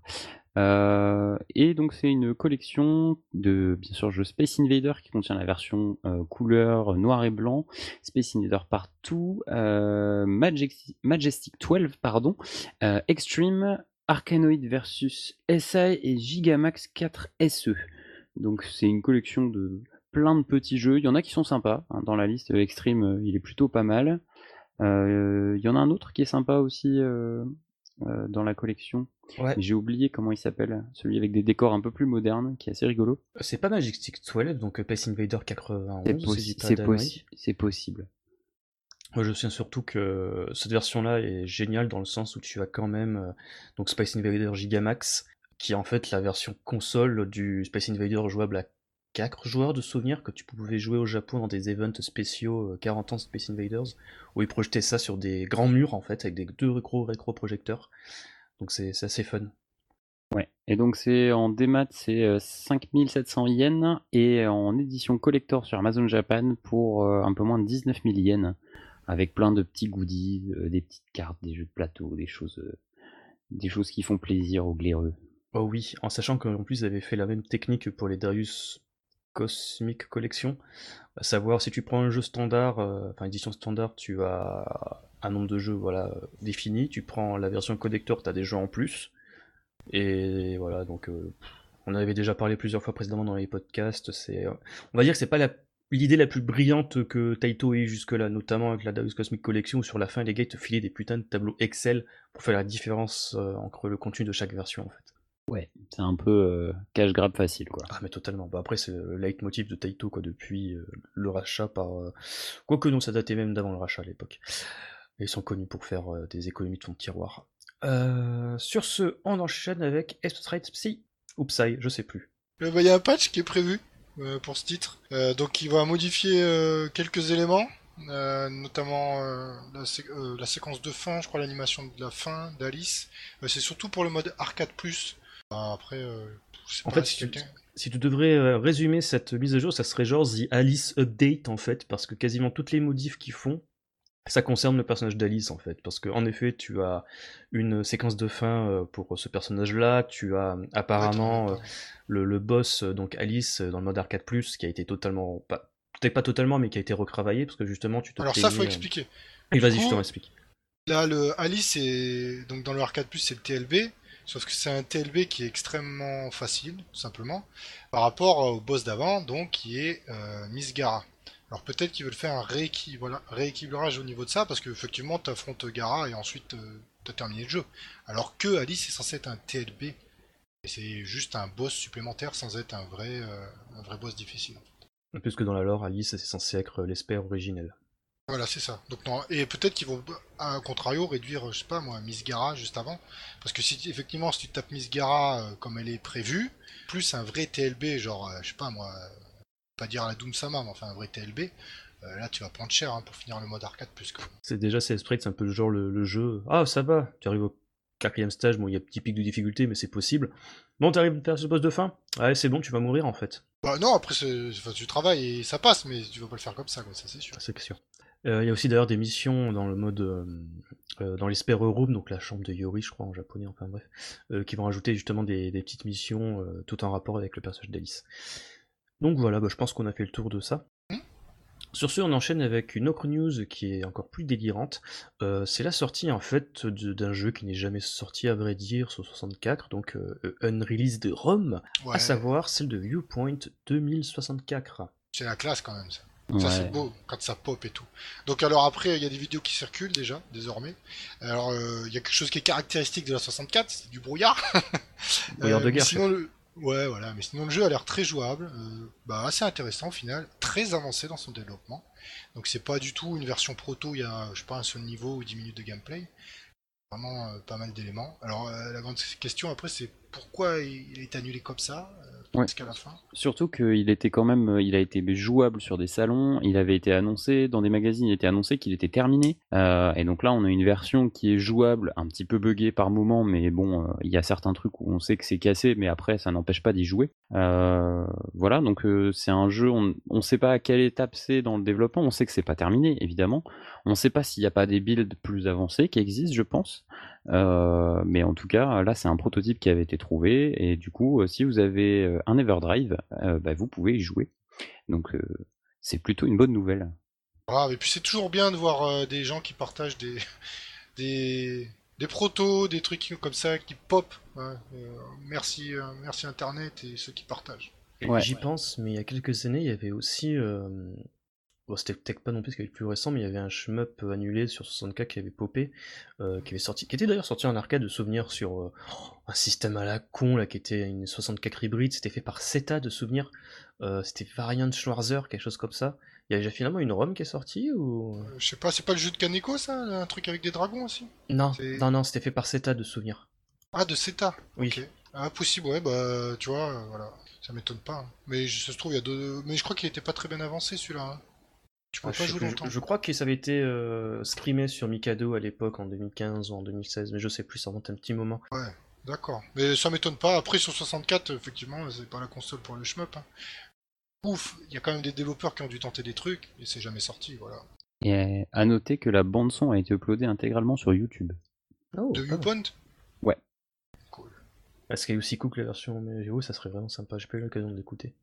Euh, et donc c'est une collection de bien sûr jeux Space Invader qui contient la version euh, couleur noir et blanc, Space Invader partout, euh, Majestic, 12 pardon, Extreme, Arcanoid versus SI et Gigamax 4 SE. Donc c'est une collection de plein de petits jeux. Il y en a qui sont sympas. Hein, dans la liste Extreme, il est plutôt pas mal. Il y en a un autre qui est sympa aussi euh, dans la collection. J'ai oublié comment il s'appelle, celui avec des décors un peu plus modernes, qui est assez rigolo. C'est pas Magic Stick 12, donc Space Invader 91. C'est possible. Moi, je sais surtout que cette version-là est géniale dans le sens où tu as quand même euh, donc Space Invader Gigamax, qui est en fait la version console du Space Invader jouable à 4 joueurs de souvenirs que tu pouvais jouer au Japon dans des events spéciaux 40 euh, ans Space Invaders, où ils projetaient ça sur des grands murs en fait, avec des deux rétro, rétro projecteurs. Donc c'est assez fun. Ouais, et donc c'est en démat c'est 5700 euh, yens et en édition collector sur Amazon Japan pour euh, un peu moins de 19 000 yens avec plein de petits goodies, des petites cartes, des jeux de plateau, des choses, des choses qui font plaisir aux glaireux. Oh oui, en sachant qu'en plus ils avaient fait la même technique pour les Darius Cosmic Collection. À savoir, si tu prends un jeu standard, euh, enfin édition standard, tu as un nombre de jeux voilà, défini. Tu prends la version collector, tu as des jeux en plus. Et voilà, donc euh, on avait déjà parlé plusieurs fois précédemment dans les podcasts. C'est, on va dire que c'est pas l'idée la plus brillante que Taito ait eu jusque-là, notamment avec la Daus Cosmic Collection, où sur la fin, les gars te filaient des putains de tableaux Excel pour faire la différence euh, entre le contenu de chaque version, en fait. Ouais, c'est un peu euh, cash grab facile, quoi. Ah, mais totalement. Bah, après, c'est le leitmotiv de Taito, quoi, depuis euh, le rachat par. Euh, quoique non, ça datait même d'avant le rachat à l'époque. Ils sont connus pour faire des économies de fonds de tiroir. sur ce, on enchaîne avec Straight Psy ou Psy, je sais plus. Il bah, y a un patch qui est prévu pour ce titre. donc, il va modifier quelques éléments. notamment la, la, séquence de fin, je crois l'animation de la fin d'Alice. c'est surtout pour le mode arcade plus bah, après, euh, en fait, si, tu, devrais euh, résumer cette mise à jour, ça serait genre The Alice Update en fait, parce que quasiment toutes les modifs qu'ils font, ça concerne le personnage d'Alice en fait, parce qu'en effet, tu as une séquence de fin euh, pour ce personnage-là, tu as apparemment le, boss, donc Alice, dans le mode arcade plus, qui a été totalement, pas, peut-être pas totalement, mais qui a été recravaillé, parce que justement, tu te. Alors ça, faut expliquer. Et vas-y, je t'en explique. Là, le Alice, est... donc dans le arcade plus, c'est le TLB. Sauf que c'est un TLB qui est extrêmement facile, tout simplement, par rapport au boss d'avant, donc qui est euh, Miss Gara. Alors peut-être qu'ils veulent faire un rééquilibrage au niveau de ça, parce qu'effectivement tu affrontes Gara et ensuite euh, tu as terminé le jeu. Alors que Alice est censé être un TLB Et c'est juste un boss supplémentaire sans être un vrai, euh, un vrai boss difficile. Puisque dans la lore, Alice, c'est censé être l'espère originel. Voilà, c'est ça. Donc non, et peut-être qu'ils vont, à contrario, réduire, je sais pas moi, Miss Gara juste avant, parce que si effectivement si tu tapes Miss Gara euh, comme elle est prévue, plus un vrai TLB, genre, euh, je sais pas moi, pas dire la Doom Sama, mais enfin un vrai TLB, là tu vas prendre cher hein, pour finir le mode arcade plus que. C'est déjà c'est c'est un peu le genre le, jeu. Ah ça va, tu arrives au quatrième stage, bon il y a petit pic de difficulté, mais c'est possible. Bon, t'arrives à faire ce boss de fin? Ouais, c'est bon, tu vas mourir en fait. Bah non, après tu travailles et ça passe, mais tu vas pas le faire comme ça, quoi, ça c'est sûr. C'est sûr. Euh, il y a aussi d'ailleurs des missions dans le mode euh, euh, dans Room, donc la chambre de Yori, je crois en japonais, enfin bref, qui vont rajouter justement des, petites missions tout en rapport avec le personnage d'Alice. Donc voilà, bah, je pense qu'on a fait le tour de ça. Sur ce, on enchaîne avec une autre news qui est encore plus délirante. c'est la sortie en fait d'un jeu qui n'est jamais sorti à vrai dire sur 64, donc un release de ROM, à savoir celle de Viewpoint 2064. C'est la classe quand même ça. Ça c'est beau quand ça pop et tout. Donc alors après il y a des vidéos qui circulent déjà désormais. Alors euh, il y a quelque chose qui est caractéristique de la 64, c'est du brouillard. brouillard de euh, guerre. Sinon, le... Ouais voilà, mais sinon le jeu a l'air très jouable, euh, bah, assez intéressant au final, très avancé dans son développement. Donc c'est pas du tout une version proto, il y a je sais pas un seul niveau ou 10 minutes de gameplay. Vraiment pas mal d'éléments. Alors la grande question après c'est pourquoi il est annulé comme ça Surtout qu'il était quand même, euh, il a été jouable sur des salons, il avait été annoncé dans des magazines, il était annoncé qu'il était terminé. Euh, et donc là, on a une version qui est jouable, un petit peu buggée par moment, mais bon, euh, il y a certains trucs où on sait que c'est cassé, mais après, ça n'empêche pas d'y jouer. voilà, donc c'est un jeu, on ne sait pas à quelle étape c'est dans le développement, on sait que c'est pas terminé, évidemment. On ne sait pas s'il n'y a pas des builds plus avancés qui existent, je pense. Euh, mais en tout cas, là, c'est un prototype qui avait été trouvé. Et du coup, euh, si vous avez euh, un Everdrive, bah, vous pouvez y jouer. Donc, c'est plutôt une bonne nouvelle. Ah, et puis c'est toujours bien de voir des gens qui partagent des, des, des protos, des trucs comme ça qui pop. Hein. merci, merci Internet et ceux qui partagent. J'y pense, mais il y a quelques années, il y avait aussi Bon, c'était peut-être pas non plus ce qui avait le plus récent, mais il y avait un shmup annulé sur 64 qui avait popé, euh, qui avait sorti, qui était d'ailleurs sorti en arcade de souvenirs sur euh, un système à la con là, qui était une 64 hybride. C'était fait par CETA de souvenirs. Euh, c'était Variant Schwarzer, quelque chose comme ça. Il y a déjà finalement une ROM qui est sortie ou? Je sais pas, c'est pas le jeu de Kaneko ça, un truc avec des dragons aussi? Non, non, non, c'était fait par CETA de souvenirs. Ah, de CETA. Oui. Ah, possible, ouais, bah tu vois, voilà, ça m'étonne pas. Hein. Mais ça se trouve, il y a deux. Mais je crois qu'il était pas très bien avancé celui-là. Hein. Je, crois que ça avait été euh, scrimé sur Mikado à l'époque en 2015 ou en 2016, mais je sais plus, ça remonte un petit moment. Ouais, d'accord. Mais ça m'étonne pas. Après, sur 64, effectivement, c'est pas la console pour le shmup. Hein. Ouf, il y a quand même des développeurs qui ont dû tenter des trucs, et c'est jamais sorti, voilà. Et à noter que la bande-son a été uploadée intégralement sur YouTube. Oh, de Viewpoint? Ouais. Cool. Est-ce qu'elle est aussi cool que la version vidéo Ça serait vraiment sympa, j'ai pas eu l'occasion de l'écouter.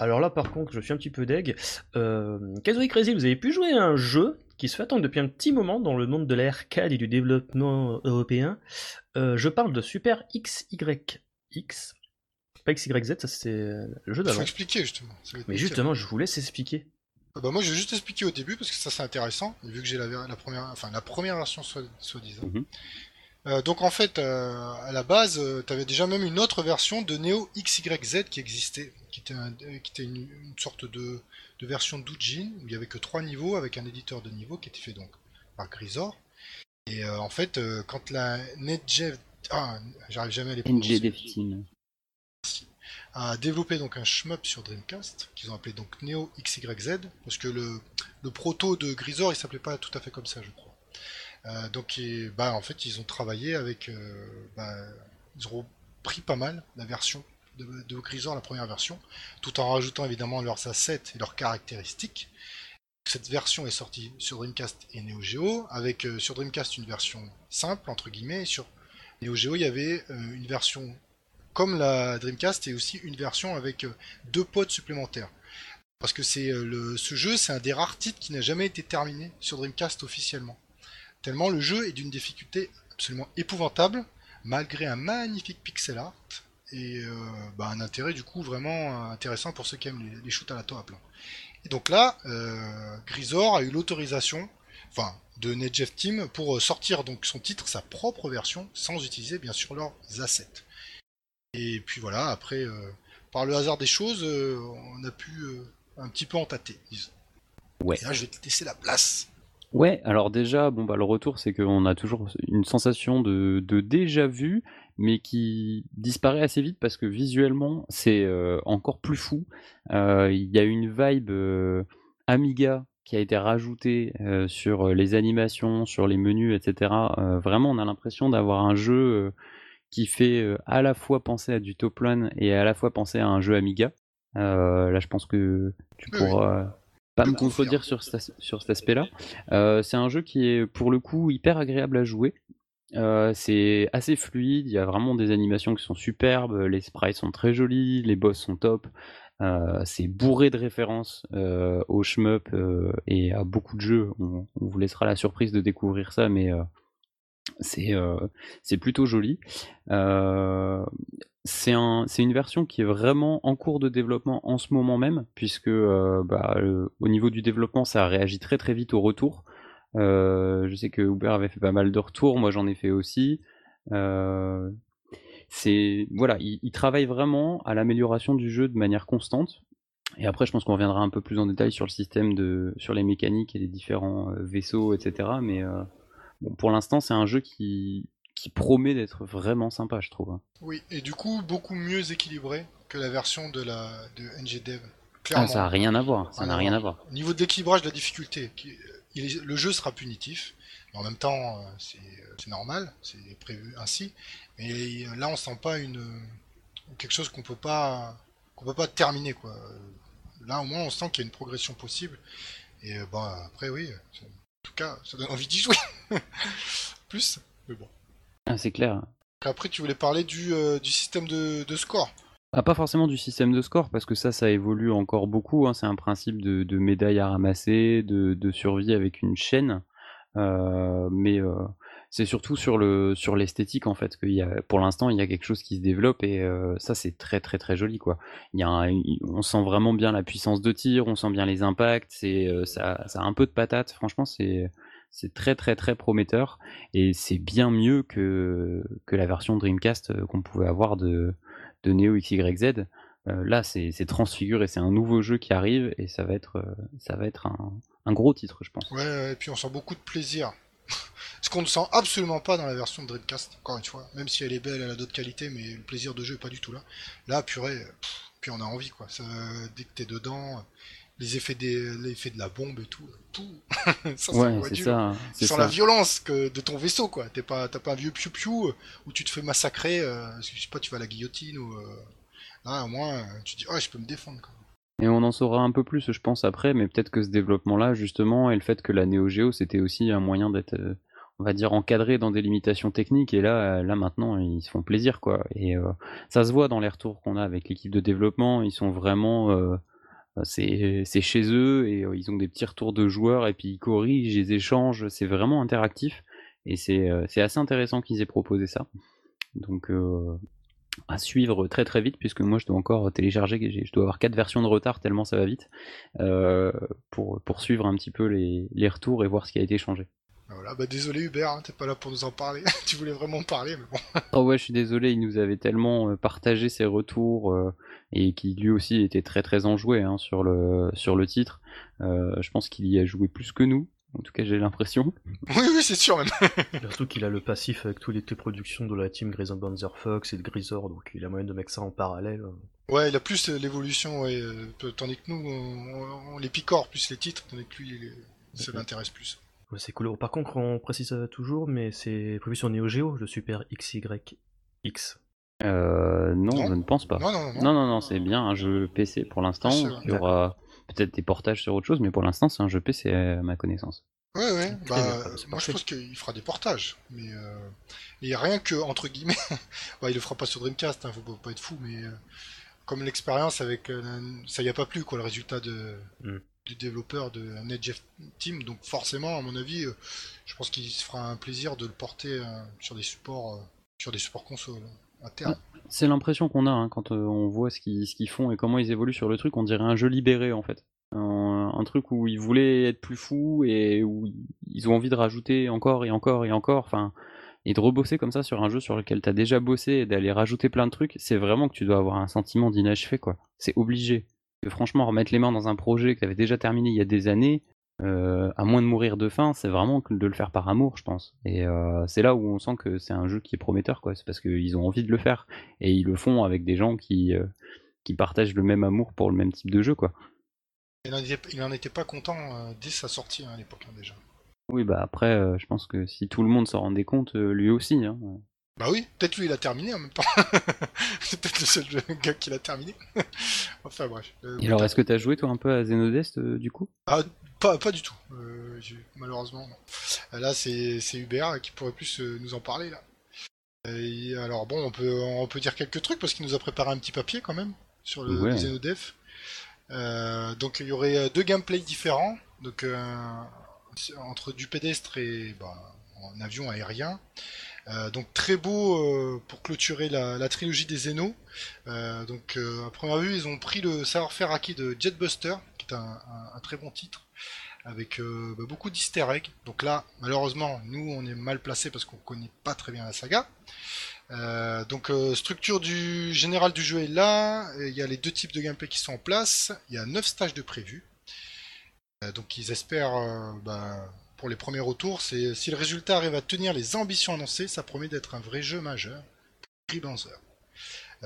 Alors là, par contre, je suis un petit peu deg. Euh, Crazy, vous avez pu jouer à un jeu qui se fait attendre depuis un petit moment dans le monde de l'arcade et du développement européen. Euh, je parle de Super XYX. Pas XYZ, ça c'est le jeu d'avant. Faut expliquer justement. Mais justement, je vous laisse expliquer. Ah bah moi, je vais juste expliquer au début parce que ça c'est intéressant, vu que j'ai la, la, première, enfin la première version soi-disant. Mhm. Euh, donc en fait, euh, à la base, euh, tu avais déjà même une autre version de Neo XYZ qui existait, qui était, qui était une, sorte de, version d'Ujin, où il y avait que trois niveaux avec un éditeur de niveau qui était fait donc par Grisor. Et en fait, quand la NetJev, ah, j'arrive jamais à les a développé donc un shmup sur Dreamcast qu'ils ont appelé donc Neo XYZ parce que le, le proto de Grisor il s'appelait pas tout à fait comme ça je crois. Euh, donc, bah, en fait, ils ont travaillé avec. Euh, bah, ils ont pris pas mal la version de, de Grisor, la première version, tout en rajoutant évidemment leurs assets et leurs caractéristiques. Cette version est sortie sur Dreamcast et Neo Geo, avec euh, sur Dreamcast une version simple, entre guillemets, et sur Neo Geo il y avait une version comme la Dreamcast et aussi une version avec deux pods supplémentaires. Parce que c'est ce jeu, c'est un des rares titres qui n'a jamais été terminé sur Dreamcast officiellement tellement le jeu est d'une difficulté absolument épouvantable, malgré un magnifique pixel art, et euh, bah, un intérêt du coup vraiment intéressant pour ceux qui aiment les, shoots à la toile. Et donc là, euh, Grisor a eu l'autorisation, enfin, de NetJeff Team pour sortir donc son titre, sa propre version, sans utiliser bien sûr leurs assets. Et puis voilà, après, par le hasard des choses, on a pu un petit peu en tâter, disons. Ouais. Et là, je vais te laisser la place. Ouais, alors déjà, bon bah le retour, c'est qu'on a toujours une sensation de, de déjà vu, mais qui disparaît assez vite parce que visuellement, c'est euh, encore plus fou. Euh, il y a une vibe euh, Amiga qui a été rajoutée sur les animations, sur les menus, etc. vraiment, on a l'impression d'avoir un jeu qui fait à la fois penser à du top et à la fois penser à un jeu Amiga. là, je pense que tu pourras pas me contredire sur, sur cet aspect-là. Euh, c'est un jeu qui est pour le coup hyper agréable à jouer. Euh, c'est assez fluide, il y a vraiment des animations qui sont superbes, les sprites sont très jolis, les boss sont top. Euh, c'est bourré de références au shmup et à beaucoup de jeux. On, on, vous laissera la surprise de découvrir ça, mais c'est c'est plutôt joli. C'est un, une version qui est vraiment en cours de développement en ce moment même, puisque bah, au niveau du développement, ça a réagi très très vite au retour. je sais que Uber avait fait pas mal de retours, moi j'en ai fait aussi. voilà, il, il, travaille vraiment à l'amélioration du jeu de manière constante. Et après, je pense qu'on reviendra un peu plus en détail sur le système de, sur les mécaniques et les différents vaisseaux, etc. Mais pour l'instant, c'est un jeu qui, qui promet d'être vraiment sympa, je trouve. Oui, et du coup, beaucoup mieux équilibré que la version de la de NGDev. Ah, ça n'a rien à voir. Ça n'a rien à voir. Au niveau de l'équilibrage de la difficulté, le jeu sera punitif. Mais en même temps, euh, c'est normal, c'est prévu ainsi. Mais là, on sent pas une quelque chose qu'on peut pas qu'on peut pas terminer quoi. Là, au moins, on sent qu'il y a une progression possible. Et euh, bon, après, oui, en tout cas, ça donne envie d'y jouer. Plus, mais bon. Ah, c'est clair. Après, tu voulais parler du, euh, du système de, de score. Ah, pas forcément du système de score, parce que ça, ça évolue encore beaucoup. Hein. C'est un principe de, de médaille à ramasser, de, de survie avec une chaîne. Euh, mais euh, c'est surtout sur le sur l'esthétique en fait qu'il y a pour l'instant il y a quelque chose qui se développe et euh, ça c'est très très très joli quoi il y a on sent vraiment bien la puissance de tir on sent bien les impacts c'est ça, ça a un peu de patate franchement c'est c'est très très très prometteur et c'est bien mieux que la version Dreamcast euh, qu'on pouvait avoir de Neo XYZ là c'est transfiguré c'est un nouveau jeu qui arrive et ça va être être un, gros titre je pense ouais et puis on sent beaucoup de plaisir ce qu'on ne sent absolument pas dans la version Dreamcast, encore une fois. Même si elle est belle, elle a d'autres qualités, mais le plaisir de jeu est pas du tout là. Là, purée, puis on a envie, quoi. Ça, dès que t'es dedans, les effets, des, l'effet de la bombe et tout, tout. ça, ouais, c'est ça. C'est sans la violence que de ton vaisseau, quoi. T'es pas, t'as pas un vieux piou-piou où tu te fais massacrer, euh, je sais pas, tu vas à la guillotine ou. Euh, là, au moins, tu dis, oh, je peux me défendre, quoi. Et on en saura un peu plus, je pense, après, mais peut-être que ce développement-là, justement, et le fait que la Neo Geo, c'était aussi un moyen d'être, euh, on va dire, encadré dans des limitations techniques, et là, euh, là maintenant, ils se font plaisir, quoi. Et euh, ça se voit dans les retours qu'on a avec l'équipe de développement, ils sont vraiment... c'est chez eux, et ils ont des petits retours de joueurs, et puis ils corrigent, ils échangent, c'est vraiment interactif, et c'est assez intéressant qu'ils aient proposé ça. Donc à suivre très très vite puisque moi je dois encore télécharger, je dois avoir quatre versions de retard tellement ça va vite pour, suivre un petit peu les, retours et voir ce qui a été changé. Ah, voilà, bah désolé Hubert, hein, t'es pas là pour nous en parler, tu voulais vraiment parler mais bon. oh ouais je suis désolé, il nous avait tellement euh, partagé ses retours euh, et qui lui aussi était très très enjoué hein, sur, le, sur le titre. je pense qu'il y a joué plus que nous en tout cas, j'ai l'impression. Oui, oui, c'est sûr même. Surtout qu'il a le passif avec toutes les productions de la team Grayson Banzer Fox et de Grisor, donc il a moyen de mettre ça en parallèle. Ouais, il a plus euh, l'évolution, ouais, euh, tandis que nous, on, les picore plus les titres, tandis que lui, ça l'intéresse plus. C'est cool. Par contre, on précise toujours, mais c'est prévu sur Neo Geo, le Super XYX. Euh, non, je ne pense pas. Non, non, non. Non, non, non, c'est bien un jeu PC pour l'instant. Il y aura peut-être des portages sur autre chose, mais pour l'instant, c'est un jeu PC à ma connaissance. Ouais, ouais. Bah, moi, je pense qu'il fera des portages, mais euh... il a rien que entre guillemets. bah, il le fera pas sur Dreamcast, hein, faut pas être fou, mais euh, comme l'expérience avec, euh, ça y a pas plu quoi, le résultat de mm. Du développeur de NetJeff Team. Donc forcément, à mon avis, euh, je pense qu'il se fera un plaisir de le porter sur des supports, sur des supports consoles à terme. C'est l'impression qu'on a hein, quand euh, on voit ce qu'ils font et comment ils évoluent sur le truc. On dirait un jeu libéré en fait. Un, truc où ils voulaient être plus fous et où ils ont envie de rajouter encore et encore et encore. Enfin, Et de rebosser comme ça sur un jeu sur lequel t'as déjà bossé et d'aller rajouter plein de trucs, c'est vraiment que tu dois avoir un sentiment d'inachevé, quoi. C'est obligé. Franchement, remettre les mains dans un projet que t'avais déjà terminé il y a des années, euh, à moins de mourir de faim, c'est vraiment de le faire par amour, je pense. Et euh, c'est là où on sent que c'est un jeu qui est prometteur, quoi. C'est parce qu'ils ont envie de le faire et ils le font avec des gens qui euh, qui partagent le même amour pour le même type de jeu, quoi. Il n'en était, pas content dès sa sortie hein, à l'époque hein, déjà. Oui, bah après, je pense que si tout le monde s'en rendait compte, lui aussi. Hein. Bah oui, peut-être lui il a terminé en même temps. c'est peut-être le seul gars qui l'a terminé. enfin bref. Et alors, est-ce que t'as joué toi un peu à Zenodest du coup? Ah, pas, pas du tout, euh, malheureusement. Là, c'est Hubert qui pourrait plus euh, nous en parler. là. alors bon, on peut, on peut dire quelques trucs parce qu'il nous a préparé un petit papier quand même sur le ouais. Euh, donc il y aurait deux gameplays différents, donc entre du pédestre et bah, en avion aérien. Donc très beau pour clôturer la, trilogie des Zeno. donc à première vue, ils ont pris le savoir-faire acquis de Jetbuster, qui est un très bon titre avec euh, bah, beaucoup d'easter eggs. Donc là, malheureusement, nous, on est mal placé parce qu'on connaît pas très bien la saga. Euh, donc euh, structure du général du jeu est là, il y a les deux types de gameplay qui sont en place, il y a 9 stages de prévus. donc ils espèrent bah, pour les premiers retours, c'est si le résultat arrive à tenir les ambitions annoncées, ça promet d'être un vrai jeu majeur pour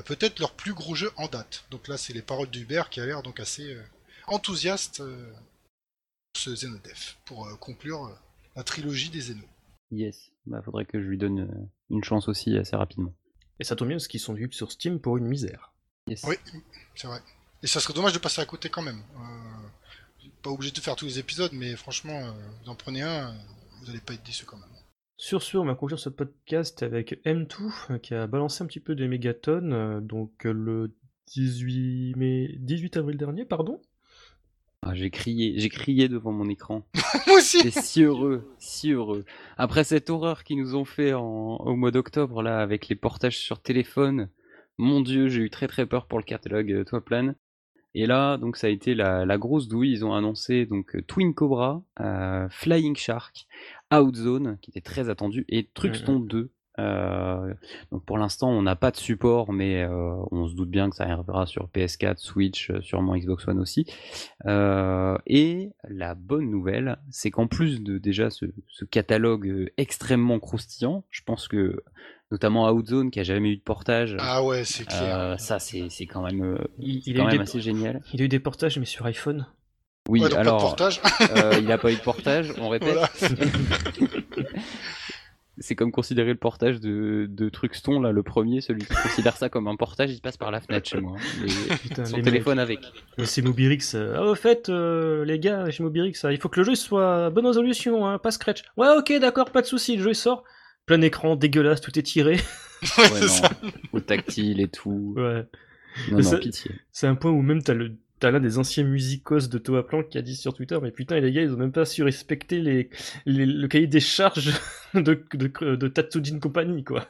Peut-être leur plus gros jeu en date. Donc là c'est les paroles d'Hubert qui a l'air donc assez enthousiaste ce Zenodef pour euh, conclure euh, la trilogie des Zeno. Yes, bah faudrait que je lui donne euh, une chance aussi assez rapidement. Et ça tombe bien parce qu'ils sont vus sur Steam pour une misère. Yes. Oui, c'est vrai. Et ça serait dommage de passer à côté quand même. Pas obligé de faire tous les épisodes, mais franchement, vous en prenez un, vous n'allez pas être déçu quand même. Sur ce, on va conclure ce podcast avec M2 qui a balancé un petit peu des mégatonnes, donc le 18 mai, 18 avril dernier, pardon. Ah, j'ai crié, j'ai crié devant mon écran. Moi aussi. J'étais si heureux, si heureux. Après cette horreur qu'ils nous ont fait au mois d'octobre là, avec les portages sur téléphone, mon dieu, j'ai eu très très peur pour le catalogue euh, Toi Plan. Et là, donc ça a été la, grosse douille. Ils ont annoncé donc Twin Cobra, euh, Flying Shark, Outzone, qui était très attendu, et Truxton 2, euh, donc pour l'instant, on n'a pas de support, mais euh, on se doute bien que ça arrivera sur PS4, Switch, euh, sûrement Xbox One aussi. et la bonne nouvelle, c'est qu'en plus de déjà ce, catalogue extrêmement croustillant, je pense que notamment Outzone qui a jamais eu de portage. Ah ouais, c'est clair. ça, c'est quand même, il, quand même assez génial. Il a eu des portages, mais sur iPhone. Oui, alors, il n'a pas eu de portage, on répète. c'est comme considérer le portage de, de Truxton, là, le premier, celui qui considère ça comme un portage, il passe par la fenêtre chez moi. Hein. son téléphone avec. c'est Mobirix. Euh, ah, au fait, euh, les gars, chez Mobirix, il faut que le jeu soit bonne résolution, hein, pas scratch. Ouais, ok, d'accord, pas de souci, le jeu sort. Plein écran, dégueulasse, tout est tiré. ouais, non, au tactile et tout. Ouais. Non, non, pitié. C'est un point où même t'as le T'as l'un des anciens musicos de Toa Plank qui a dit sur Twitter, mais putain, les gars, ils ont même pas su respecter les, le cahier des charges de, de, de Tatsujin Company, quoi.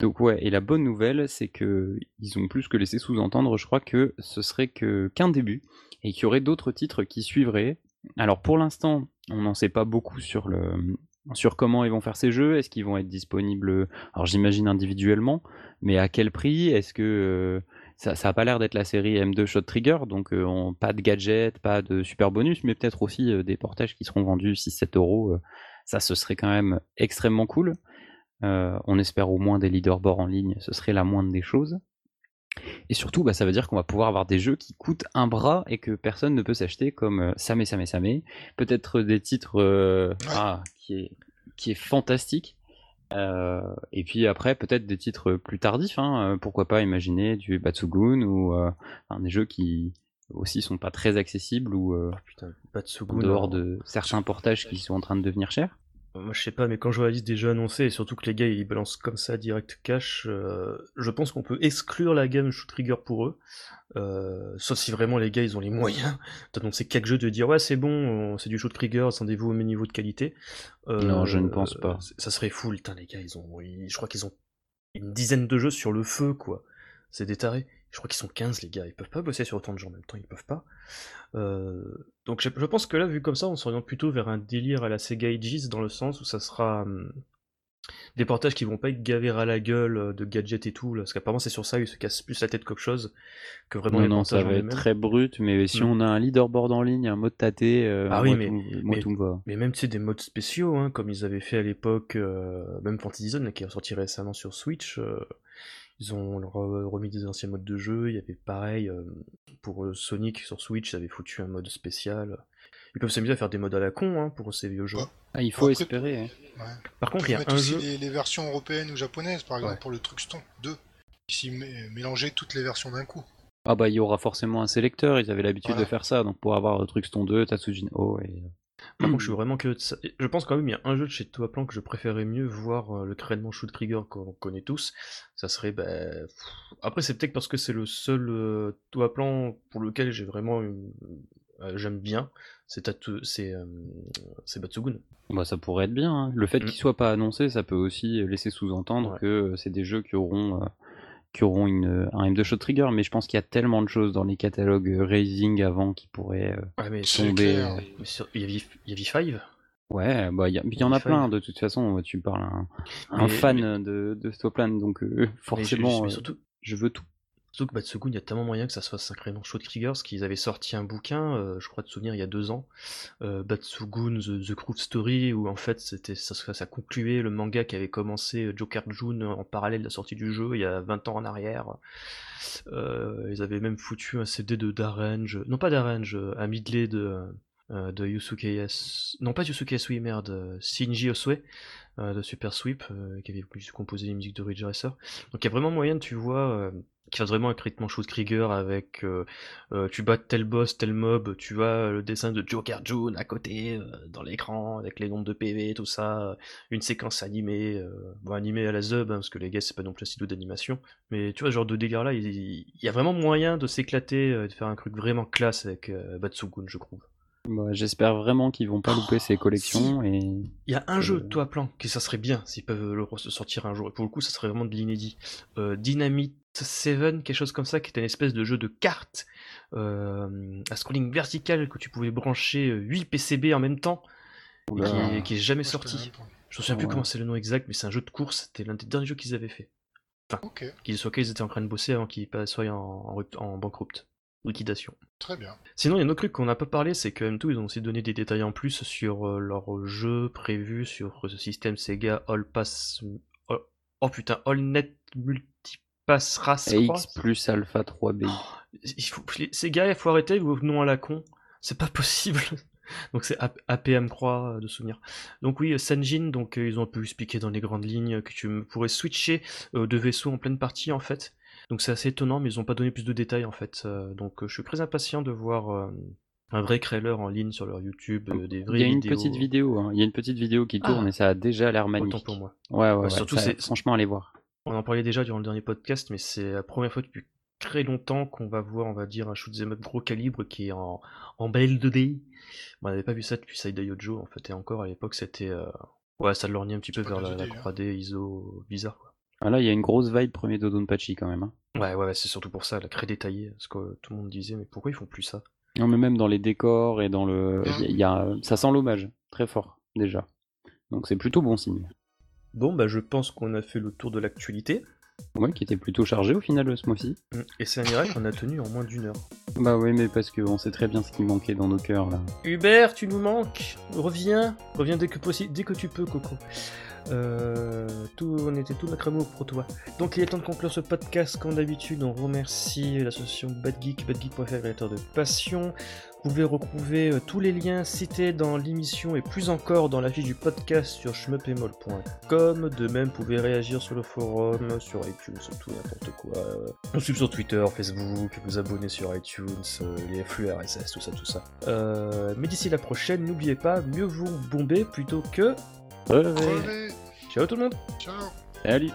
Donc ouais, et la bonne nouvelle, c'est que ils ont plus que laissé sous-entendre, je crois que ce serait que qu'un début et qu'il y aurait d'autres titres qui suivraient. Alors pour l'instant, on n'en sait pas beaucoup sur le sur comment ils vont faire ces jeux. Est-ce qu'ils vont être disponibles Alors j'imagine individuellement, mais à quel prix Est-ce que euh, ça, ça a pas l'air d'être la série M2 Shot Trigger, donc euh, pas de gadgets, pas de super bonus, mais peut-être aussi euh, des portages qui seront vendus 6-7 euros. Ça, ce serait quand même extrêmement cool. on espère au moins des leaderboards en ligne, ce serait la moindre des choses. Et surtout, bah, ça veut dire qu'on va pouvoir avoir des jeux qui coûtent un bras et que personne ne peut s'acheter, comme Samé Samé Samé. Peut-être des titres ah, qui, est, qui est fantastique. Euh, et puis après, peut-être des titres plus tardifs, hein, euh, pourquoi pas imaginer du Batsugun ou euh, des jeux qui aussi sont pas très accessibles ou oh, en dehors de certains portages qui sont en train de devenir chers. Moi je sais pas, mais quand je vois la liste des jeux annoncés, et surtout que les gars ils balancent comme ça direct cash, euh, je pense qu'on peut exclure la gamme Shoot Trigger pour eux. Euh, sauf si vraiment les gars ils ont les moyens d'annoncer quelques jeux de dire ouais c'est bon, c'est du Shoot Trigger, attendez-vous au même niveau de qualité. Euh, non, je ne pense pas. Ça serait fou, putain les gars, ils ont, je crois qu'ils ont une dizaine de jeux sur le feu quoi. C'est des tarés. Je crois qu'ils sont 15 les gars, ils peuvent pas bosser sur autant de gens en même temps, ils peuvent pas. Euh, donc je, pense que là, vu comme ça, on s'oriente plutôt vers un délire à la Sega Aegis dans le sens où ça sera hum, des portages qui vont pas être gavés à la gueule euh, de gadgets et tout, là, parce qu'apparemment c'est sur ça, ils se cassent plus la tête qu'autre chose que vraiment Non, les non, portages ça va être très brut, mais si Mm. on a un leaderboard en ligne, un mode tâté, euh, Ah moi, oui, mais- tout, moi mais- tout me va. Mais même, tu sais, des modes spéciaux, hein, comme ils avaient fait à l'époque, euh, même Fantasy Zone, là, qui est sorti récemment sur Switch, ils ont re- remis des anciens modes de jeu, il y avait pareil, euh, pour euh, Sonic sur Switch, ils avaient foutu un mode spécial. Ils peuvent s'amuser à faire des modes à la con, hein, pour ces vieux jeux. Ah, il faut Après- espérer. hein. Par contre, On il y a un aussi jeu... les, les versions européennes ou japonaises, par exemple, Ouais. pour le Truxton 2. Ici, mé- mélanger toutes les versions d'un coup. Ah bah il y aura forcément un sélecteur, ils avaient l'habitude Voilà. de faire ça, donc pour avoir euh, Truxton 2, Tatsujin O et... Par contre, je suis vraiment que de ça. Je pense quand même il y a un jeu de chez Toaplan que je préférais mieux voir euh, le traitement Shoot Trigger qu'on connaît tous. Ça serait. Bah... Après, c'est peut-être parce que c'est le seul euh, Toaplan pour lequel j'ai vraiment. une- euh, J'aime bien. C'est Tatu- c'est euh, c'est Batsugun. Bah ça pourrait être bien. hein. Le fait Mm. qu'il soit pas annoncé, ça peut aussi laisser sous-entendre Ouais. que c'est des jeux qui auront, qui auront une, un M2 Shot Trigger, mais je pense qu'il y a tellement de choses dans les catalogues euh, Raising avant qui pourraient... euh, Ouais, mais C'est tomber, euh, mais sur- il y a V- il y a V5. Ouais, bah il y, en a plein de toute façon, tu parles à un, un Mais- fan de, de Stoplan, donc euh, je- forcément surtout, je veux tout. Surtout que Batsugun, il y a tellement moyen que ça soit sacrément Trigger, parce qu'ils avaient sorti un bouquin, euh, je crois de souvenir, il y a deux ans, euh, Batsugun The, The Groove Story, où en fait c'était ça, ça concluait le manga qui avait commencé euh, Joker June en parallèle de la sortie du jeu il y a 20 ans en arrière. Euh, ils avaient même foutu un CD de Darange, non pas Darange, un medley de, de Yusuke S... Non pas Yusuke oui merde, Shinji Osue de Super Sweep, qui avait composé les musiques de Ridge Racer. Donc il y a vraiment moyen, tu vois, qui fasse vraiment un Krieger avec euh, euh, tu bats tel boss, tel mob, tu as le dessin de Joker June à côté euh, dans l'écran avec les nombres de PV, tout ça, euh, une séquence animée, euh, bon animée à la Zub hein, parce que les gars c'est pas non plus un studio d'animation, mais tu vois ce genre de dégâts là, il, il y a vraiment moyen de s'éclater, euh, de faire un truc vraiment classe avec euh, Batsugun je trouve. Bah, J'espère vraiment qu'ils vont pas louper ces collections et Il y a un Euh, jeu, toi, plan, que ça serait bien s'ils peuvent le sortir un jour. Et pour le coup, ça serait vraiment de l'inédit. Euh, Dynamite 7, quelque chose comme ça, qui était une espèce de jeu de cartes euh, à scrolling vertical que tu pouvais brancher 8 PCB en même temps, et qui, est, qui est jamais Moi, sorti. Je me souviens plus Ouais. comment c'est le nom exact, mais c'est un jeu de course. C'était l'un des derniers jeux qu'ils avaient fait. Ok, Qu'ils- Sur lequel ils étaient en train de bosser avant qu'ils soient en, en, en banqueroute. Liquidation. très bien. Sinon, il y a un autre truc qu'on n'a pas parlé, c'est que M2, ils ont aussi donné des détails en plus sur euh, leur jeu prévu sur ce système Sega All Pass. Oh, oh putain, All Net Multipass Race. AX plus Alpha 3B. Il faut, les- Sega, il faut arrêter vos noms à la con. C'est pas possible. Donc c'est A- APM croix de souvenir. Donc oui, euh, Sanjin, donc euh, ils ont un peu expliqué dans les grandes lignes que tu pourrais switcher euh, de vaisseau en pleine partie en fait. Donc c'est assez étonnant, mais ils ont pas donné plus de détails en fait. Euh, donc euh, je suis très impatient de voir euh, un vrai trailer en ligne sur leur YouTube, euh, des Il vraies y a une vidéos. petite vidéo, hein. il y a une petite vidéo qui tourne Ah. et ça a déjà l'air Autant magnifique. pour moi. Ouais, ouais, surtout, ça- c'est- franchement, allez voir. On en parlait déjà durant le dernier podcast, mais c'est la première fois depuis très longtemps qu'on va voir, on va dire, un shoot'em up gros calibre qui est en, en belle 2D. Bon, on n'avait pas vu ça depuis Side Yojo, en fait, et encore à l'époque, c'était. euh, Ouais, ça lorgnait un petit peu vers la, la 2D, hein. 3D ISO bizarre, quoi. Ah, là, il y a une grosse vibe premier Dodonpachi quand même. Hein. Ouais, ouais, ouais, c'est surtout pour ça, la craie détaillée, ce que tout le monde disait, mais pourquoi ils font plus ça? Non, mais même dans les décors et dans le. Il y a-. Ça sent l'hommage, très fort, déjà. Donc c'est plutôt bon signe. Bon, bah, je pense qu'on a fait le tour de l'actualité, Ouais, qui était plutôt chargé au final ce mois-ci. et c'est un miracle qu'on a tenu en moins d'une heure. Bah ouais, mais parce qu'on sait très bien ce qui manquait dans nos cœurs là. Hubert, tu nous manques. Reviens, reviens dès que possible, dès que tu peux, Coco. Euh, on était tout amour pour toi. Donc il est temps de conclure ce podcast. Comme d'habitude, on remercie l'association Bad Geek, badgeek.fr, créateur de passion. Vous pouvez retrouver euh, tous les liens cités dans l'émission et plus encore dans la fiche du podcast sur schmuppemol.com. De même, vous pouvez réagir sur le forum, sur iTunes, sur tout n'importe quoi. Euh, Nous suivre sur Twitter, Facebook, vous abonner sur iTunes, euh, les flux RSS, tout ça, tout ça. Euh, mais d'ici la prochaine, n'oubliez pas, mieux vous bomber plutôt que... Ciao tout le monde. Ciao. Salut